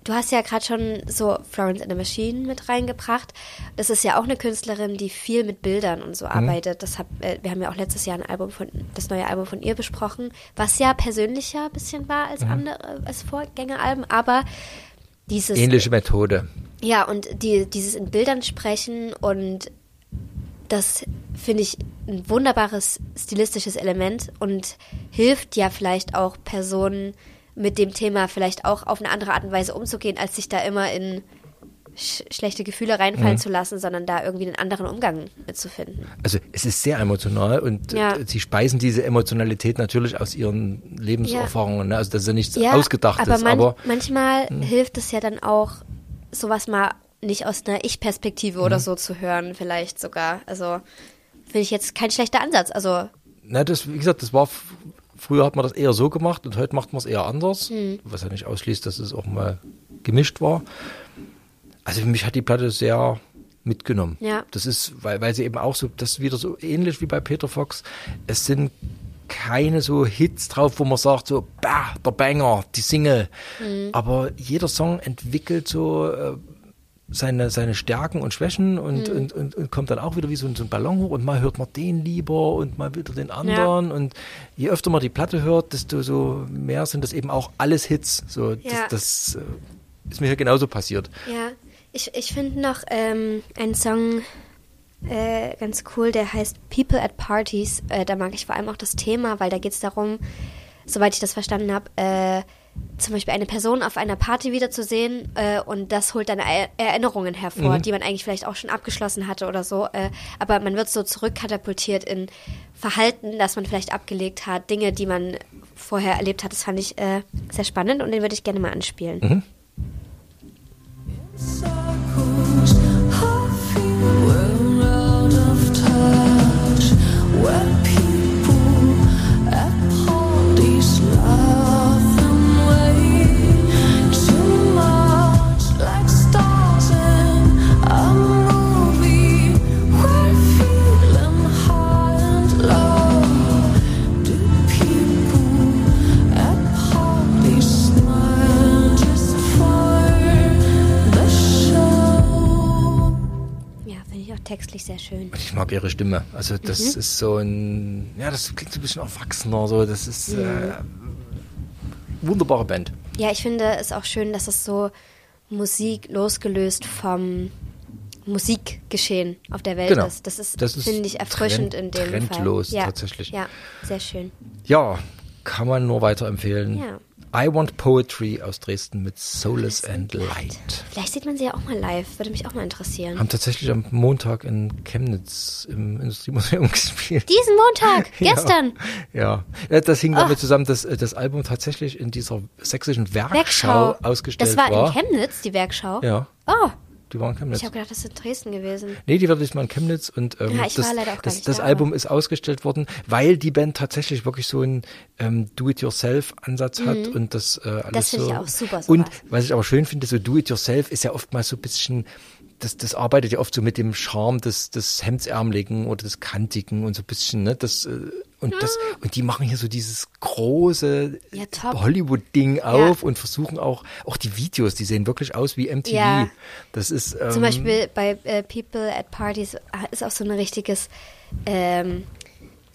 du hast ja gerade schon so Florence and the Machine mit reingebracht. Das ist ja auch eine Künstlerin, die viel mit Bildern und Mhm. so arbeitet. Das hab, äh, wir haben ja auch letztes Jahr ein Album von, das neue Album von ihr besprochen, was ja persönlicher ein bisschen war als Mhm. andere, als Vorgängeralben, aber dieses ähnliche Methode. ja, und die, dieses in Bildern sprechen und das finde ich ein wunderbares stilistisches Element und hilft ja vielleicht auch Personen mit dem Thema vielleicht auch auf eine andere Art und Weise umzugehen, als sich da immer in sch schlechte Gefühle reinfallen Mhm. zu lassen, sondern da irgendwie einen anderen Umgang mitzufinden. Also es ist sehr emotional und Ja. äh, sie speisen diese Emotionalität natürlich aus ihren Lebenserfahrungen. Ne? Also dass er nichts Ja, Ausgedachtes, aber, man, aber manchmal Hm. hilft es ja dann auch, sowas mal nicht aus einer Ich-Perspektive Hm. oder so zu hören, vielleicht sogar. Also finde ich jetzt kein schlechter Ansatz. Also, Na, das, wie gesagt, das war, früher hat man das eher so gemacht und heute macht man es eher anders, Hm. was ja nicht ausschließt, dass es auch mal gemischt war. Also für mich hat die Platte sehr mitgenommen. Ja. Das ist, weil, weil sie eben auch so, das ist wieder so ähnlich wie bei Peter Fox. Es sind keine so Hits drauf, wo man sagt so, bah, der Banger, die Single. Hm. Aber jeder Song entwickelt so äh, seine, seine Stärken und Schwächen und, Mhm. und, und, und kommt dann auch wieder wie so, ein- so ein Ballon hoch und mal hört man den lieber und mal wieder den anderen und je öfter man die Platte hört, desto so mehr sind das eben auch alles Hits. So, das, Ja. das äh, ist mir hier genauso passiert. ja. Ich, ich finde noch ähm, einen Song äh, ganz cool, der heißt People at Parties. Äh, da mag ich vor allem auch das Thema, weil da geht es darum, soweit ich das verstanden habe, äh, zum Beispiel eine Person auf einer Party wiederzusehen äh, und das holt dann er Erinnerungen hervor, die man eigentlich vielleicht auch schon abgeschlossen hatte oder so. Äh, aber man wird so zurückkatapultiert in Verhalten, das man vielleicht abgelegt hat, Dinge, die man vorher erlebt hat. Das fand ich äh, sehr spannend und den würde ich gerne mal anspielen. circles. Textlich sehr schön. Ich mag ihre Stimme. Also das Mhm. ist so ein, ja, das klingt so ein bisschen erwachsener. So, das ist äh, wunderbare Band. Ja, ich finde es auch schön, dass es so Musik losgelöst vom Musikgeschehen auf der Welt Genau. ist. Das ist, Das ist finde ich, erfrischend trend- in dem trendlos Fall. Ja, tatsächlich. Ja, sehr schön. Ja, kann man nur weiterempfehlen. Ja. I Want Poetry aus Dresden mit Soulless and Light. Vielleicht sieht man sie ja auch mal live. Würde mich auch mal interessieren. Haben tatsächlich am Montag in Chemnitz im Industriemuseum <laughs> gespielt. Diesen Montag, <laughs> gestern. Ja, ja. das hing damit zusammen, dass äh, das Album tatsächlich in dieser sächsischen Werkschau, Werkschau. ausgestellt Das war, war. in Chemnitz, die Werkschau. Ja, Oh, die waren in Chemnitz. ich habe gedacht, das ist in Dresden gewesen. Nee, die war diesmal in Chemnitz und ähm, Ja, das, das, das da, Album ist ausgestellt worden, weil die Band tatsächlich wirklich so einen ähm, Do-it-yourself-Ansatz hat und das äh, alles Mhm. Das finde so. ich auch super, sowas. Und was ich aber schön finde, so Do-it-yourself ist ja oftmals so ein bisschen, das, das arbeitet ja oft so mit dem Charme des, des Hemdsärmeligen oder des Kantigen und so ein bisschen, ne, das äh, und das und die machen hier so dieses große Ja. Hollywood-Ding auf und versuchen auch auch die Videos, die sehen wirklich aus wie MTV. Ja. Das ist ähm, Zum Beispiel bei äh, People at Parties ist auch so ein richtiges ähm,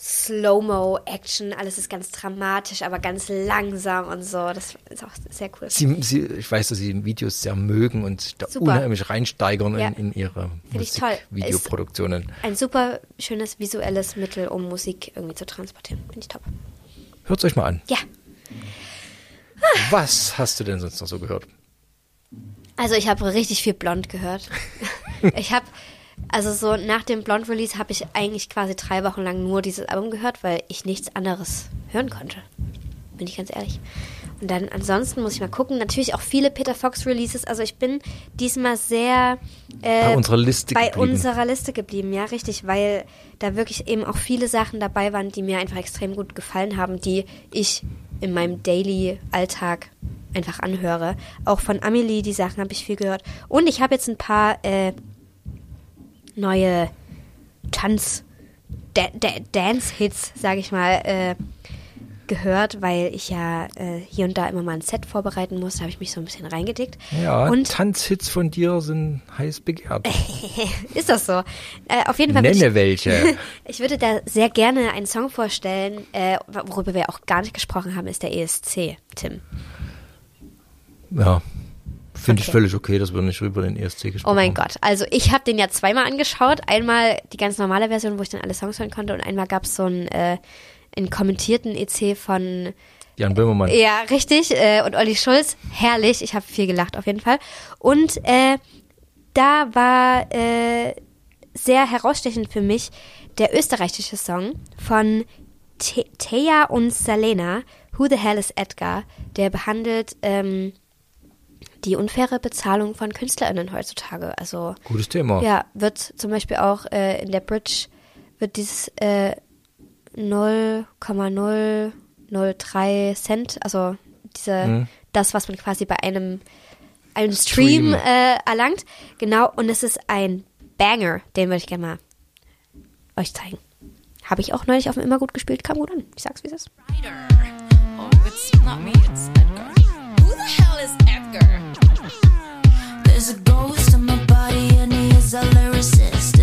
Slow-Mo-Action. Alles ist ganz dramatisch, aber ganz langsam und so. Das ist auch sehr cool. Sie, sie, ich weiß, dass Sie Videos sehr mögen und da Super. unheimlich reinsteigern Ja. in, in Ihre Finde ich toll. Videoproduktionen. Ein super schönes visuelles Mittel, um Musik irgendwie zu transportieren. Finde ich top. Hört euch mal an. Ja, Was hast du denn sonst noch so gehört? also ich habe richtig viel Blond gehört. <laughs> ich habe, also so nach dem Blond-Release habe ich eigentlich quasi drei Wochen lang nur dieses Album gehört, weil ich nichts anderes hören konnte. Bin ich ganz ehrlich. Und dann ansonsten muss ich mal gucken. Natürlich auch viele Peter Fox Releases. Also ich bin diesmal sehr äh, Bei unserer Liste bei geblieben. unserer Liste geblieben, ja, richtig, weil da wirklich eben auch viele Sachen dabei waren, die mir einfach extrem gut gefallen haben, die ich in meinem Daily-Alltag einfach anhöre. Auch von Amelie, die Sachen habe ich viel gehört. Und ich habe jetzt ein paar äh, neue Tanz, da da Dance-Hits, sage ich mal, äh, gehört, weil ich ja äh, hier und da immer mal ein Set vorbereiten muss. Da habe ich mich so ein bisschen reingedickt. Ja, und Tanzhits von dir sind heiß begehrt. <laughs> ist das so? Äh, auf jeden Fall. Nenne ich, welche. <laughs> Ich würde da sehr gerne einen Song vorstellen, äh, worüber wir auch gar nicht gesprochen haben, ist der ESC, Tim. Ja, finde ich Okay. völlig okay, dass wir nicht über den ESC gesprochen Oh mein haben. Gott. Also ich habe den ja zweimal angeschaut. Einmal die ganz normale Version, wo ich dann alle Songs hören konnte und einmal gab es so einen, äh, einen kommentierten EC von Jan Böhmermann. Ja, richtig. Äh, und Olli Schulz, herrlich. Ich habe viel gelacht auf jeden Fall. Und äh, da war äh, sehr herausstechend für mich der österreichische Song von Thea und Salena, Who the Hell is Edgar? Der behandelt ähm, die unfaire Bezahlung von KünstlerInnen heutzutage. Also Gutes Thema. ja, wird zum Beispiel auch äh, in der Bridge wird dieses äh, 0,003 Cent, also diese, das, was man quasi bei einem, einem Stream, Stream. Äh, erlangt. Genau, und es ist ein Banger, den würde ich gerne mal euch zeigen. Habe ich auch neulich auf dem Immer gut gespielt, kam gut an. Ich sag's, wie es ist. Oh, it's not me, it's Edgar. Who the hell is Edgar? There's a ghost in my body and he is a lyricist.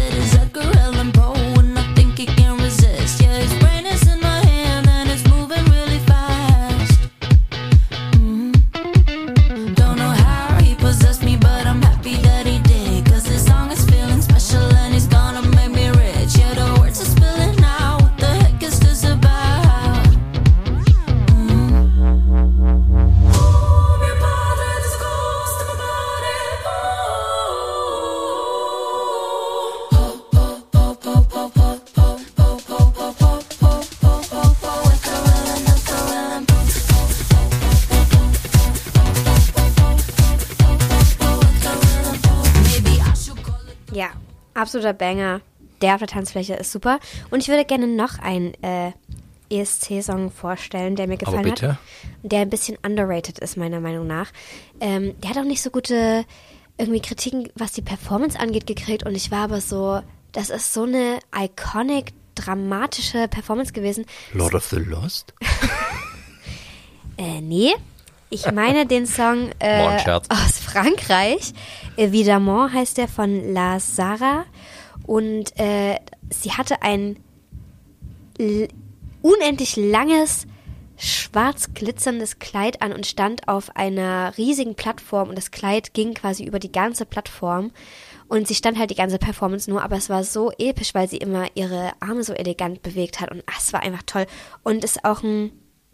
Absoluter Banger. Der auf der Tanzfläche ist super. Und ich würde gerne noch einen äh, ESC-Song vorstellen, der mir gefallen bitte. hat. Der ein bisschen underrated ist, meiner Meinung nach. Ähm, der hat auch nicht so gute irgendwie Kritiken, was die Performance angeht, gekriegt. Und ich war aber so, das ist so eine iconic, dramatische Performance gewesen. Lord of the Lost? <laughs> Äh, nee. Ich meine den Song äh, aus Frankreich. Évidemment heißt der von La Sara. Und äh, sie hatte ein unendlich langes, schwarz glitzerndes Kleid an und stand auf einer riesigen Plattform. Und das Kleid ging quasi über die ganze Plattform. Und sie stand halt die ganze Performance nur, aber es war so episch, weil sie immer ihre Arme so elegant bewegt hat. Und ach, es war einfach toll. Und ist auch ein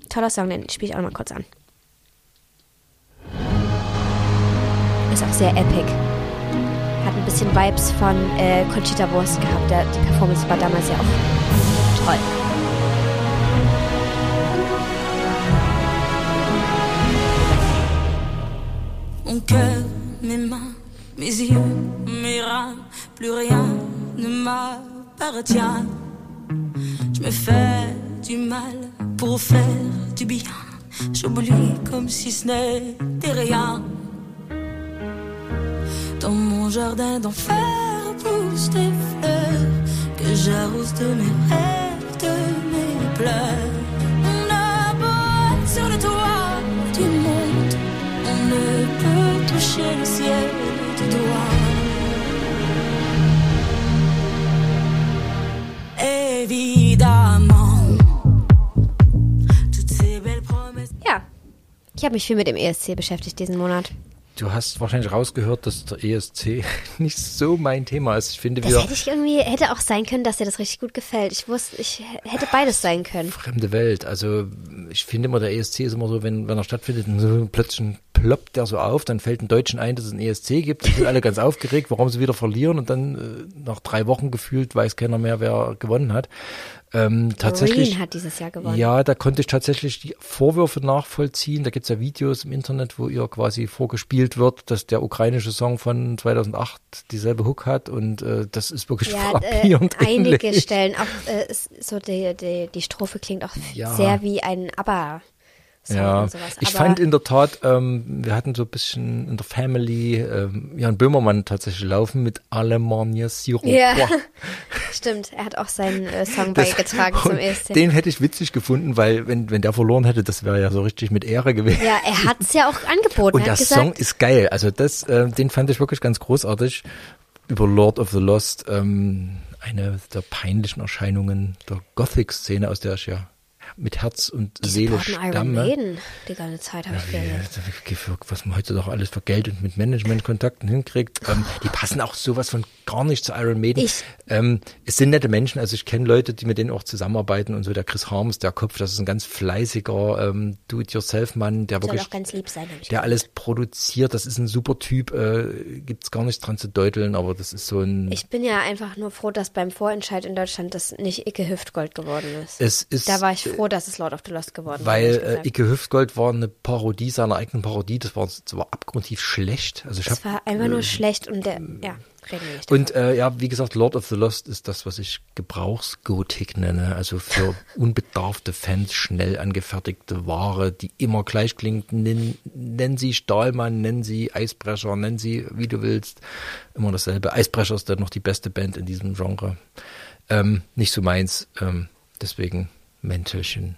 toller Song, den spiele ich auch noch mal kurz an. Ist auch sehr epic. Hat ein bisschen Vibes von äh, Conchita Wurst gehabt. Der, die Performance war damals ja auch toll. Mon cœur, mes mains, mes yeux, mes reins, plus rien ne m'appartient. Je me fais du mal pour faire du bien. J'oublie comme si ce n'était rien. Dans mon jardin d'enfer poussent des fleurs que j'arrose de mes rêves, de mes pleurs. On a beau sur le toit du monde, on ne peut toucher le ciel du doigt. Ja, ich habe mich viel mit dem ESC beschäftigt diesen Monat. Du hast wahrscheinlich rausgehört, dass der ESC <laughs> nicht so mein Thema ist. Ich finde, Das wir hätte ich irgendwie, hätte auch sein können, dass dir das richtig gut gefällt. Ich wusste, ich hätte beides sein können. fremde Welt. Also ich finde immer, der ESC ist immer so, wenn, wenn er stattfindet, so plötzlich ploppt der so auf, dann fällt den Deutschen ein, dass es einen ESC gibt. Dann sind alle ganz aufgeregt, warum sie wieder verlieren und dann äh, nach drei Wochen gefühlt weiß keiner mehr, wer gewonnen hat. Ähm, tatsächlich. Marine hat dieses Jahr gewonnen. Ja, da konnte ich tatsächlich die Vorwürfe nachvollziehen. Da gibt's ja Videos im Internet, wo ihr quasi vorgespielt wird, dass der ukrainische Song von 2008 dieselbe Hook hat und äh, das ist wirklich Ja, äh, frappierend einige ähnlich. Stellen, auch äh, so die, die, die Strophe klingt auch Ja. sehr wie ein ABBA. Song Ja, und sowas. ich fand in der Tat, ähm, wir hatten so ein bisschen in der Family ähm, Jan Böhmermann tatsächlich laufen mit Alemannia Sirup. Ja, <laughs> stimmt. Er hat auch seinen äh, Song beigetragen zum ESC. Den hätte ich witzig gefunden, weil wenn, wenn der verloren hätte, das wäre ja so richtig mit Ehre gewesen. ja, er hat es ja auch angeboten. Und er der gesagt, Song ist geil. Also das, äh, den fand ich wirklich ganz großartig. Über Lord of the Lost, ähm, eine der peinlichen Erscheinungen der Gothic-Szene, aus der ich ja mit Herz und die Seele supporten Iron stamme. Maiden die ganze Zeit, habe ich Ja, was man heutzutage alles für Geld und mit Managementkontakten hinkriegt, ähm, die passen auch sowas von gar nicht zu Iron Maiden. Ich- ähm, es sind nette Menschen, also ich kenne Leute, die mit denen auch zusammenarbeiten und so. Der Chris Harms, der Kopf, das ist ein ganz fleißiger ähm, Do-it-yourself-Mann, der Soll wirklich auch ganz lieb sein, der gehört. alles produziert, das ist ein super Typ, äh, gibt's gar nichts dran zu deuteln, aber das ist so ein. Ich bin ja einfach nur froh, dass beim Vorentscheid in Deutschland das nicht Icke Hüftgold geworden ist. es ist, da war ich froh, dass es Lord of the Lost geworden ist. Weil äh. Icke Hüftgold war eine Parodie seiner eigenen Parodie, das war, das war abgrundtief schlecht. Also ich es hab, war einfach nur schlecht und der, ja. reden wir nicht. Und äh, ja, wie gesagt, Lord of the Lost ist das, was ich Gebrauchsgotik nenne. Also für <laughs> unbedarfte Fans schnell angefertigte Ware, die immer gleich klingt. Nenn, nenn sie Stahlmann, nenn sie Eisbrecher, nenn sie, wie du willst. Immer dasselbe. Eisbrecher ist dann noch die beste Band in diesem Genre. Ähm, nicht so meins. Ähm, deswegen Mäntelchen.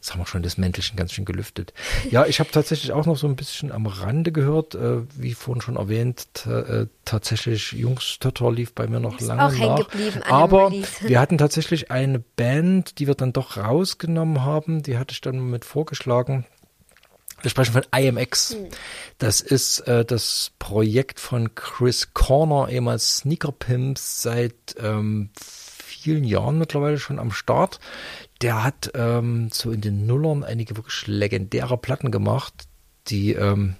Das haben wir schon, das Mäntelchen ganz schön gelüftet. Ja, ich habe tatsächlich auch noch so ein bisschen am Rande gehört, äh, wie vorhin schon erwähnt, äh, tatsächlich Jungs Tötter lief bei mir noch Ist lange auch nach. geblieben Aber wir hatten tatsächlich eine Band, die wir dann doch rausgenommen haben, die hatte ich dann mit vorgeschlagen. Wir sprechen von IMX. Das ist äh, das Projekt von Chris Corner, ehemals Sneaker Pimps, seit ähm, vielen Jahren mittlerweile schon am Start. Der hat ähm, so in den Nullern einige wirklich legendäre Platten gemacht, die ähm,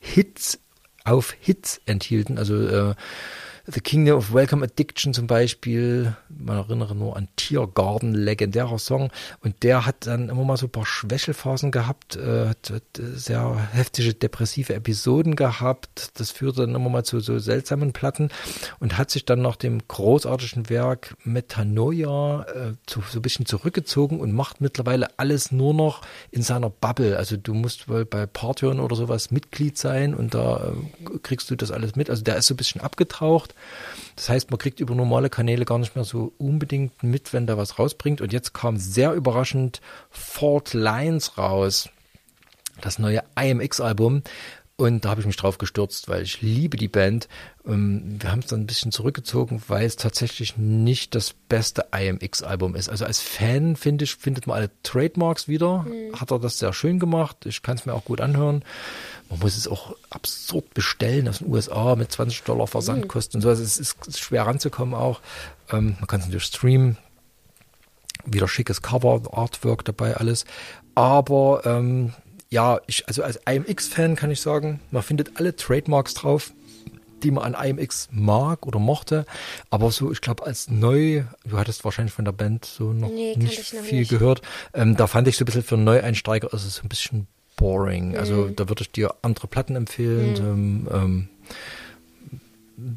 Hits auf Hits enthielten. Also äh, The Kingdom of Welcome Addiction zum Beispiel, man erinnere nur an Tiergarten, legendärer Song. Und der hat dann immer mal so ein paar Schwächelphasen gehabt, äh, hat, hat sehr heftige depressive Episoden gehabt. Das führte dann immer mal zu so seltsamen Platten und hat sich dann nach dem großartigen Werk Metanoia äh, zu, so ein bisschen zurückgezogen und macht mittlerweile alles nur noch in seiner Bubble. Also du musst wohl bei Partyon oder sowas Mitglied sein und da äh, kriegst du das alles mit. Also der ist so ein bisschen abgetaucht. Das heißt, man kriegt über normale Kanäle gar nicht mehr so unbedingt mit, wenn da was rausbringt. Und jetzt kam sehr überraschend Fault Lines raus, das neue IMX-Album. Und da habe ich mich drauf gestürzt, weil ich liebe die Band. Ähm, Wir haben es dann ein bisschen zurückgezogen, weil es tatsächlich nicht das beste IMX-Album ist. Also als Fan finde ich, findet man alle Trademarks wieder. Hat er das sehr schön gemacht. Ich kann es mir auch gut anhören. Man muss es auch absurd bestellen aus den USA mit 20 Dollar Versandkosten und so. Also es ist schwer ranzukommen auch. Ähm, man kann es natürlich streamen. Wieder schickes Cover, Artwork dabei, alles. Aber ähm, ja, ich, also als IMX-Fan kann ich sagen, man findet alle Trademarks drauf, die man an IMX mag oder mochte. Aber so, ich glaube, als neu, du hattest wahrscheinlich von der Band so noch Nee, nicht ich noch viel nicht. gehört. Ähm, da fand ich so ein bisschen für Neueinsteiger, ist es so ein bisschen boring. Also Mhm. da würde ich dir andere Platten empfehlen. Ähm, ähm,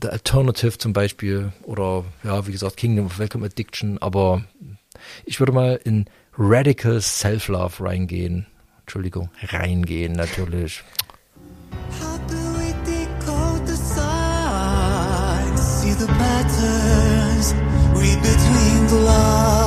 The Alternative zum Beispiel oder ja, wie gesagt, Kingdom of Welcome Addiction, aber ich würde mal in Radical Self-Love reingehen. Entschuldigung, reingehen natürlich. See the patterns, read between the lines.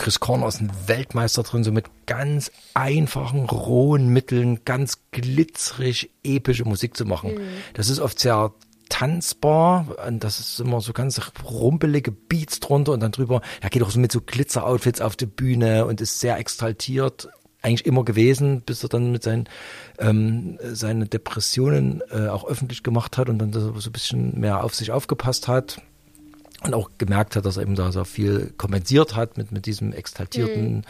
Chris Corner ist ein Weltmeister drin, so mit ganz einfachen, rohen Mitteln, ganz glitzerig, epische Musik zu machen. Das ist oft sehr tanzbar, und das ist immer so ganz rumpelige Beats drunter und dann drüber, er geht auch so mit so Glitzer-Outfits auf die Bühne und ist sehr exaltiert, eigentlich immer gewesen, bis er dann mit seinen ähm, seine Depressionen äh, auch öffentlich gemacht hat und dann so ein bisschen mehr auf sich aufgepasst hat und auch gemerkt hat, dass er eben da so viel kompensiert hat mit, mit diesem exaltierten,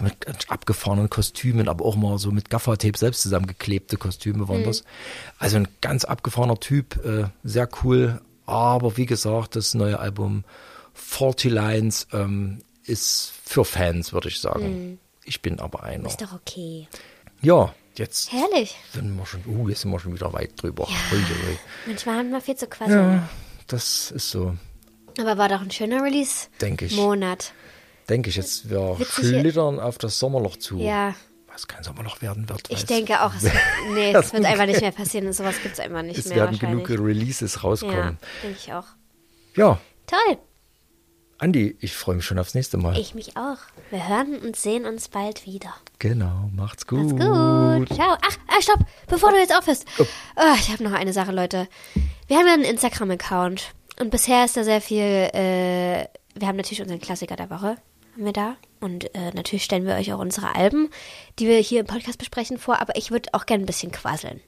mit abgefahrenen Kostümen, aber auch mal so mit Gaffertape selbst zusammengeklebte Kostüme waren das. Also ein ganz abgefahrener Typ, äh, sehr cool. Aber wie gesagt, das neue Album 40 Lines ähm, ist für Fans, würde ich sagen. Ich bin aber einer. Ist doch okay. Ja, jetzt Herrlich. sind wir schon, uh, jetzt sind wir schon wieder weit drüber. Ui. Manchmal haben wir viel zu quasseln. Ja, das ist so, Aber war doch ein schöner denke ich. Release-Monat. denke ich jetzt, wir schlittern auf das Sommerloch zu. Ja, Was kein Sommerloch werden wird. ich denke auch, es <laughs> wird, nee, es wird einfach nicht mehr passieren. Sowas gibt es einfach nicht es mehr werden wahrscheinlich. genug Releases ja, rauskommen. denke ich auch. Ja. Toll, Andi, ich freue mich schon aufs nächste Mal. ich mich auch. Wir hören und sehen uns bald wieder. Genau, macht's gut. Macht's gut. Ciao. Ach, ah, stopp. Bevor du jetzt aufhörst. Oh. Ah, ich habe noch eine Sache, Leute. Wir haben ja einen Instagram-Account. Und bisher ist da sehr viel, äh, wir haben natürlich unseren Klassiker der Woche. haben wir da. Und äh, natürlich stellen wir euch auch unsere Alben, die wir hier im Podcast besprechen, vor. Aber ich würde auch gerne ein bisschen quasseln.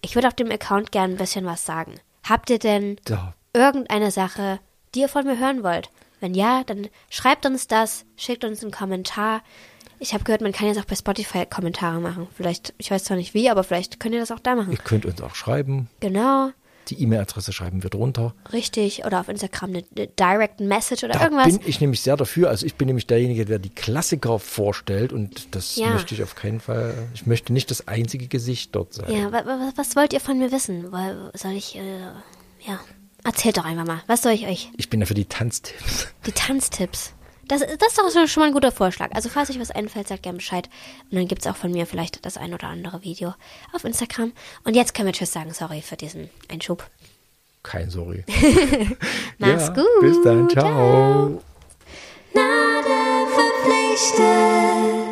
Ich würde auf dem Account gerne ein bisschen was sagen. Habt ihr denn Ja. irgendeine Sache, die ihr von mir hören wollt? Wenn ja, dann schreibt uns das, schickt uns einen Kommentar. Ich habe gehört, man kann jetzt auch bei Spotify Kommentare machen. Vielleicht, ich weiß zwar nicht wie, aber vielleicht könnt ihr das auch da machen. Ihr könnt uns auch schreiben. Genau, Die E-Mail-Adresse schreiben wir drunter. richtig. Oder auf Instagram eine, eine Direct Message oder Da irgendwas. bin ich nämlich sehr dafür. Also ich bin nämlich derjenige, der die Klassiker vorstellt und das Ja. möchte ich auf keinen Fall. Ich möchte nicht das einzige Gesicht dort sein. Ja, wa, wa, was wollt ihr von mir wissen? Soll ich, äh, ja, erzählt doch einfach mal. Was soll ich euch? Ich bin ja für die Tanztipps. Die Tanztipps. Das, das ist doch schon mal ein guter Vorschlag. Also falls euch was einfällt, sagt gerne Bescheid. Und dann gibt's auch von mir vielleicht das ein oder andere Video auf Instagram. Und jetzt können wir Tschüss sagen. Sorry für diesen Einschub. Kein Sorry. <laughs> Mach's Ja, gut. Bis dann. Ciao. Nada verpflichtet.